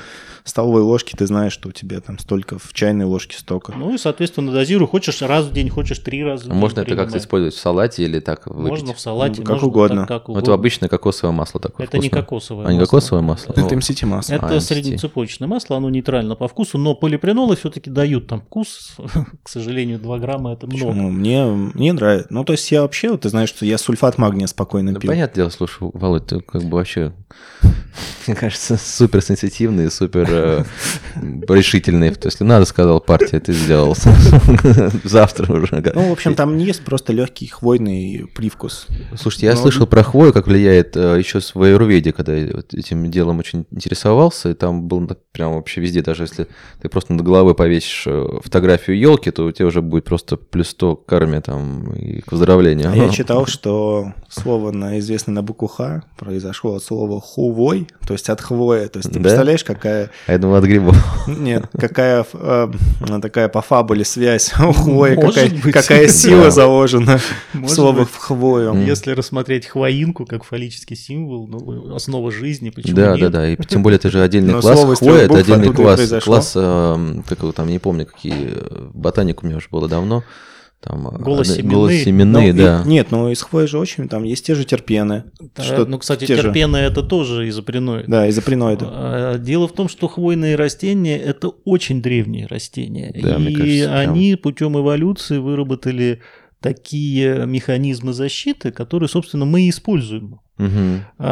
столовой ложки, ты знаешь, что у тебя там столько, в чайной ложке столько. Ну и, соответственно, дозируй. Хочешь раз в день, хочешь три раза в день. Можно это как-то использовать в салате или так выпить? Можно в салате, ну, как можно угодно. Так, как угодно. Это обычное кокосовое масло такое Это вкусное. не кокосовое а, не кокосовое масло? Это MCT масло. Это а, среднецепочечное масло, оно нейтрально по вкусу, но полипринолы все-таки дают там вкус. К сожалению, 2 грамма это много. Почему? Мне, мне нравится. Ну, то есть я вообще, вот, ты знаешь, что я сульфат магния спокойно да, пил. Понятное дело, слушай, Володь, ты как бы вообще, мне кажется, супер сенситивный, супер э, решительный. То есть, надо, сказал партия, ты сделал. Завтра уже. Ну, в общем, там есть просто легкий хвойный привкус. Слушайте, я Но... слышал про хвою, как влияет э, еще в аюрведе, когда этим делом очень интересовался, и там был прям вообще везде, даже если ты просто над головой повесишь э, фотографию елки, то у тебя уже будет просто плюс 100 к карме там и к выздоровлению. А я читал, что слово на известное на букву Х произошло от слова хувой, хвой, то есть от хвои. То есть ты да? представляешь, какая... А я думал, от грибов. Нет, какая э, такая по фабуле связь у хвои, какая, какая сила да. заложена Может в словах в хвою. Если рассмотреть хвоинку как фаллический символ, ну, основа жизни, почему Да, нет? да, да, и тем более это же отдельный Но класс хвоя, это отдельный класс, класс, э, как его там, не помню, какие, ботаник у меня уже было давно, там, э, голос семенные. Голос семенные, ну, да. И, нет, ну из хвои же очень, там есть те же терпены. Да, что, ну, кстати, терпены же... это тоже изопреноид. Да, изопреноиды. А, дело в том, что хвойные растения это очень древние растения. Да, и кажется, они прям... путем эволюции выработали такие механизмы защиты, которые, собственно, мы используем. Угу.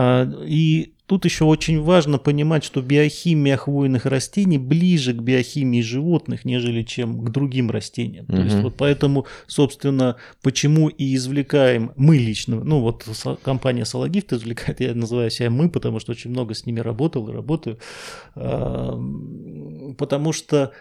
И Тут еще очень важно понимать, что биохимия хвойных растений ближе к биохимии животных, нежели чем к другим растениям. Угу. То есть вот поэтому, собственно, почему и извлекаем мы лично, ну вот компания Салагифт извлекает, я называю себя мы, потому что очень много с ними работал и работаю, потому что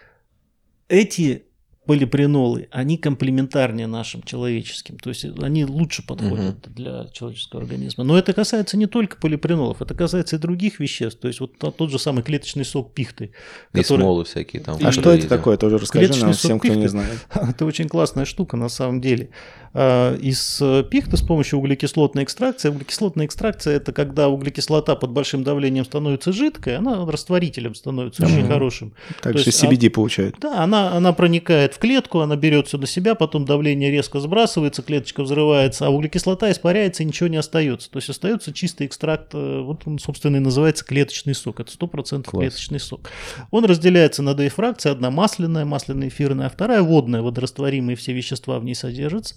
эти полипренолы, они комплементарнее нашим человеческим, то есть они лучше подходят угу. для человеческого организма. Но это касается не только полипренолов, это касается и других веществ, то есть вот тот же самый клеточный сок пихты. И который... смолы всякие там. А что это такое, тоже расскажи клеточный нам всем, кто не знает. Это очень классная штука на самом деле. А, из пихты с помощью углекислотной экстракции. Углекислотная экстракция – это когда углекислота под большим давлением становится жидкой, она растворителем становится угу. очень хорошим. Также CBD а, получает. Да, она, она проникает в клетку, она берет все на себя, потом давление резко сбрасывается, клеточка взрывается, а углекислота испаряется и ничего не остается. То есть остается чистый экстракт, э, вот он, собственно, и называется клеточный сок. Это 100% Класс. клеточный сок. Он разделяется на две фракции. Одна масляная, масляно-эфирная, а вторая водная, водорастворимые все вещества в ней содержатся.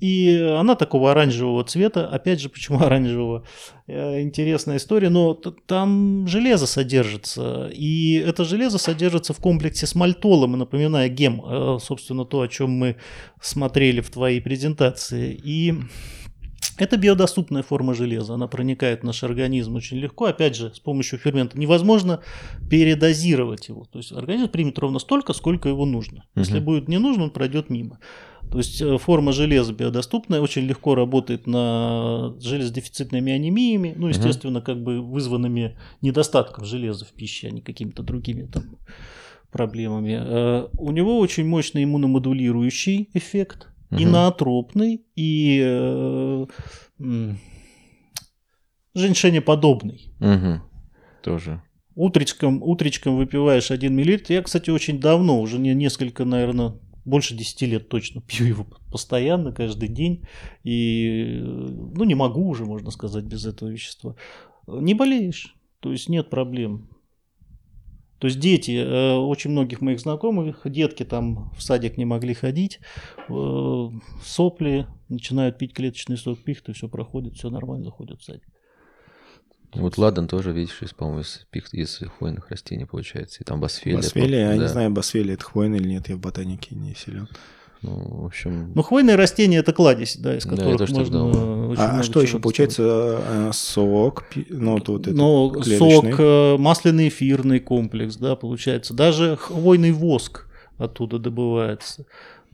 И она такого оранжевого цвета. Опять же, почему оранжевого? Э, интересная история, но там железо содержится. И это железо содержится в комплексе с мальтолом, и напоминая гем, э, собственно, то, о чем мы смотрели в твоей презентации. И это биодоступная форма железа, она проникает в наш организм очень легко, опять же, с помощью фермента. Невозможно передозировать его, то есть организм примет ровно столько, сколько его нужно. Если угу. будет не нужно, он пройдет мимо. То есть э, форма железа биодоступная, очень легко работает на железодефицитными анемиями, ну, естественно, как бы вызванными недостатком железа в пище, а не какими-то другими там проблемами. Э, у него очень мощный иммуномодулирующий эффект, угу. иноотропный и э, женьшенеподобный. Угу. Тоже. Утречком, утречком выпиваешь 1 мл. Я, кстати, очень давно, уже не несколько, наверное, больше 10 лет точно пью его постоянно, каждый день. И, ну, не могу уже, можно сказать, без этого вещества. Не болеешь, то есть нет проблем. То есть дети, э, очень многих моих знакомых, детки там в садик не могли ходить, э, сопли, начинают пить клеточный сок пихты, все проходит, все нормально, ходят в садик. Вот ладан тоже, видишь, из, по-моему, из, из хвойных растений получается. И там басфелия. Басфелия, я да. не знаю, басфелия это хвойный или нет, я в ботанике не силен. Ну, в общем... Ну, хвойные растения – это кладезь, да, из которых да, можно... А, а что еще получается? Э, сок, ну, вот Ну, сок, э, масляный эфирный комплекс, да, получается. Даже хвойный воск оттуда добывается.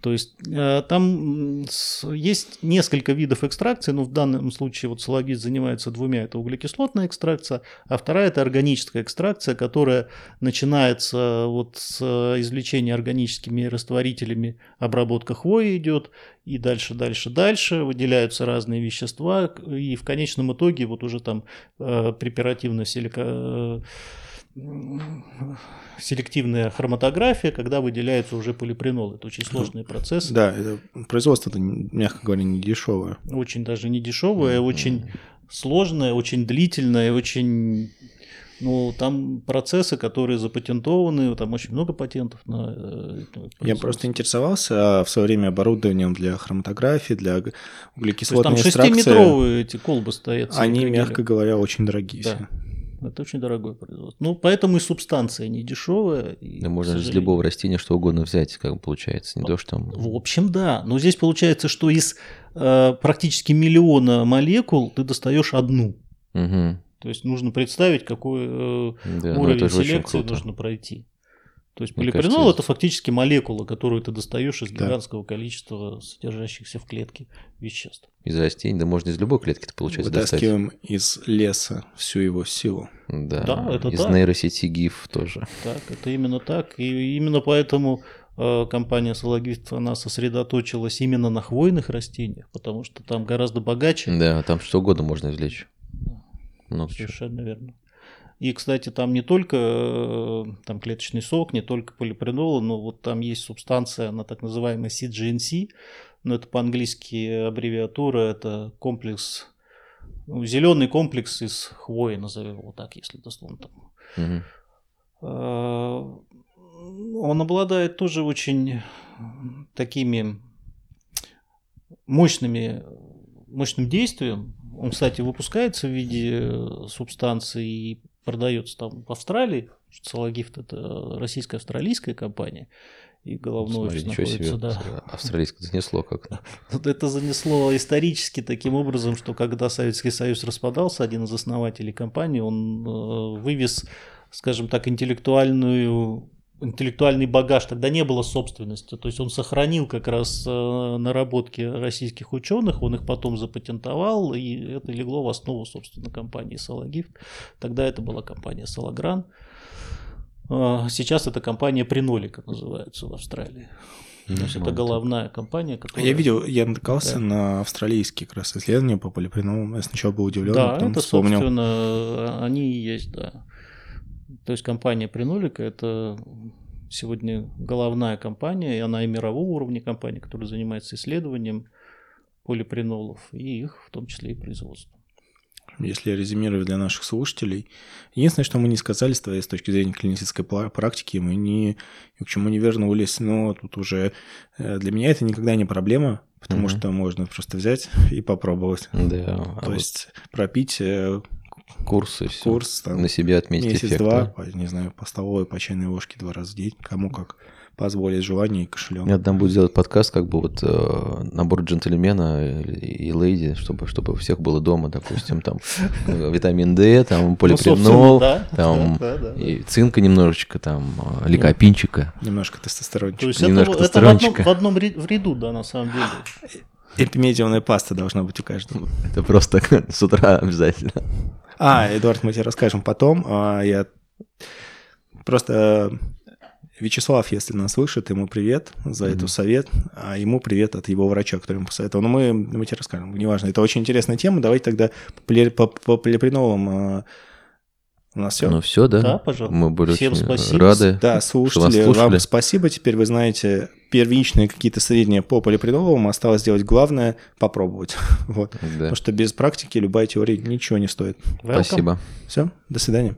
То есть э, там есть несколько видов экстракции, но в данном случае вот салагит занимается двумя. Это углекислотная экстракция, а вторая это органическая экстракция, которая начинается вот с извлечения органическими растворителями, обработка хвои идет, и дальше, дальше, дальше выделяются разные вещества, и в конечном итоге вот уже там э, препаративная силика селективная хроматография, когда выделяются уже полипренолы. Это очень сложный процесс. Да, это производство, это, мягко говоря, не дешевое. Очень даже не дешевое, mm-hmm. очень сложное, очень длительное, очень ну, там процессы, которые запатентованы, там очень много патентов на Я просто интересовался а, в свое время оборудованием для хроматографии, для углекислотной То есть там экстракции. 6-метровые эти колбы стоят. Они, мягко говоря, очень дорогие. Да. Это очень дорогое производство. Ну, поэтому и субстанция не дешевая. И, да можно из любого растения что угодно взять, как получается. Не то, что... В общем, да. Но здесь получается, что из э, практически миллиона молекул ты достаешь одну. Угу. То есть нужно представить, какой э, да, ну, уровень селекции нужно пройти. То есть полипринол это фактически молекула, которую ты достаешь из гигантского да. количества содержащихся в клетке веществ. Из растений, да можно из любой клетки это получается Вытаскиваем достать. из леса всю его силу. Да, да это из так. нейросети ГИФ тоже. Так, это именно так. И именно поэтому э, компания Сологист, она сосредоточилась именно на хвойных растениях, потому что там гораздо богаче. Да, там что угодно можно извлечь. Много Совершенно чего. верно. И, кстати, там не только э, там, клеточный сок, не только полипринолы, но вот там есть субстанция, она так называемая CGNC, но это по-английски аббревиатура, это комплекс, ну, зеленый комплекс из хвои, назовем его так, если дословно там. Угу. Он обладает тоже очень такими мощными, мощным действием. Он, кстати, выпускается в виде субстанции продается там в Австралии. Салагифт это российско-австралийская компания. И головной Смотри, офис находится, себе, да. Австралийское занесло как Вот это занесло исторически таким образом, что когда Советский Союз распадался, один из основателей компании, он э, вывез, скажем так, интеллектуальную интеллектуальный багаж, тогда не было собственности. То есть он сохранил как раз э, наработки российских ученых, он их потом запатентовал, и это легло в основу, собственно, компании Салагифт. Тогда это была компания Салагран. А, сейчас это компания Принолика называется в Австралии. То есть это головная компания, которая... Я видел, я натыкался да. на австралийские как раз исследования по полипринолу. Я сначала был удивлен, да, потом это, вспомнил. собственно, они и есть, да. То есть компания Принолика – это сегодня головная компания, и она и мирового уровня компания, которая занимается исследованием полипринолов, и их в том числе и производством. Если резюмировать для наших слушателей, единственное, что мы не сказали с твоей с точки зрения клинической практики, мы ни, ни к чему не вернулись, но тут уже э, для меня это никогда не проблема, потому mm-hmm. что можно просто взять и попробовать. Да. То а есть вот... пропить э, Курсы, все. Курс, там, на себя отметить Месяц-два, да? не знаю, по столовой, по чайной ложке два раза в день, кому как позволит желание и кошелек. Нет, там будет сделать подкаст, как бы вот э, набор джентльмена и, и леди, чтобы, чтобы у всех было дома, допустим, там э, витамин D, там ну, полипринол, да, там да, да, да. и цинка немножечко, там э, ликопинчика. Немножко тестостерончика. То есть немножко это, это в одном, в одном ряду, да, на самом деле. Эпимедиумная паста должна быть у каждого. Это просто с утра обязательно. А, Эдуард, мы тебе расскажем потом. А, я просто Вячеслав, если нас слышит, ему привет за mm-hmm. эту совет, а ему привет от его врача, который ему посоветовал. Но мы, мы тебе расскажем, неважно. Это очень интересная тема. Давайте тогда по, по, полипреновым а, у нас все. Ну все, да. Да, пожалуйста. Мы были Всем очень спасибо. рады. Да, слушатели, вам спасибо. Теперь вы знаете первичные какие-то средние по полиприноловым. Осталось сделать главное – попробовать. вот. Да. Потому что без практики любая теория ничего не стоит. Welcome. Спасибо. Все, до свидания.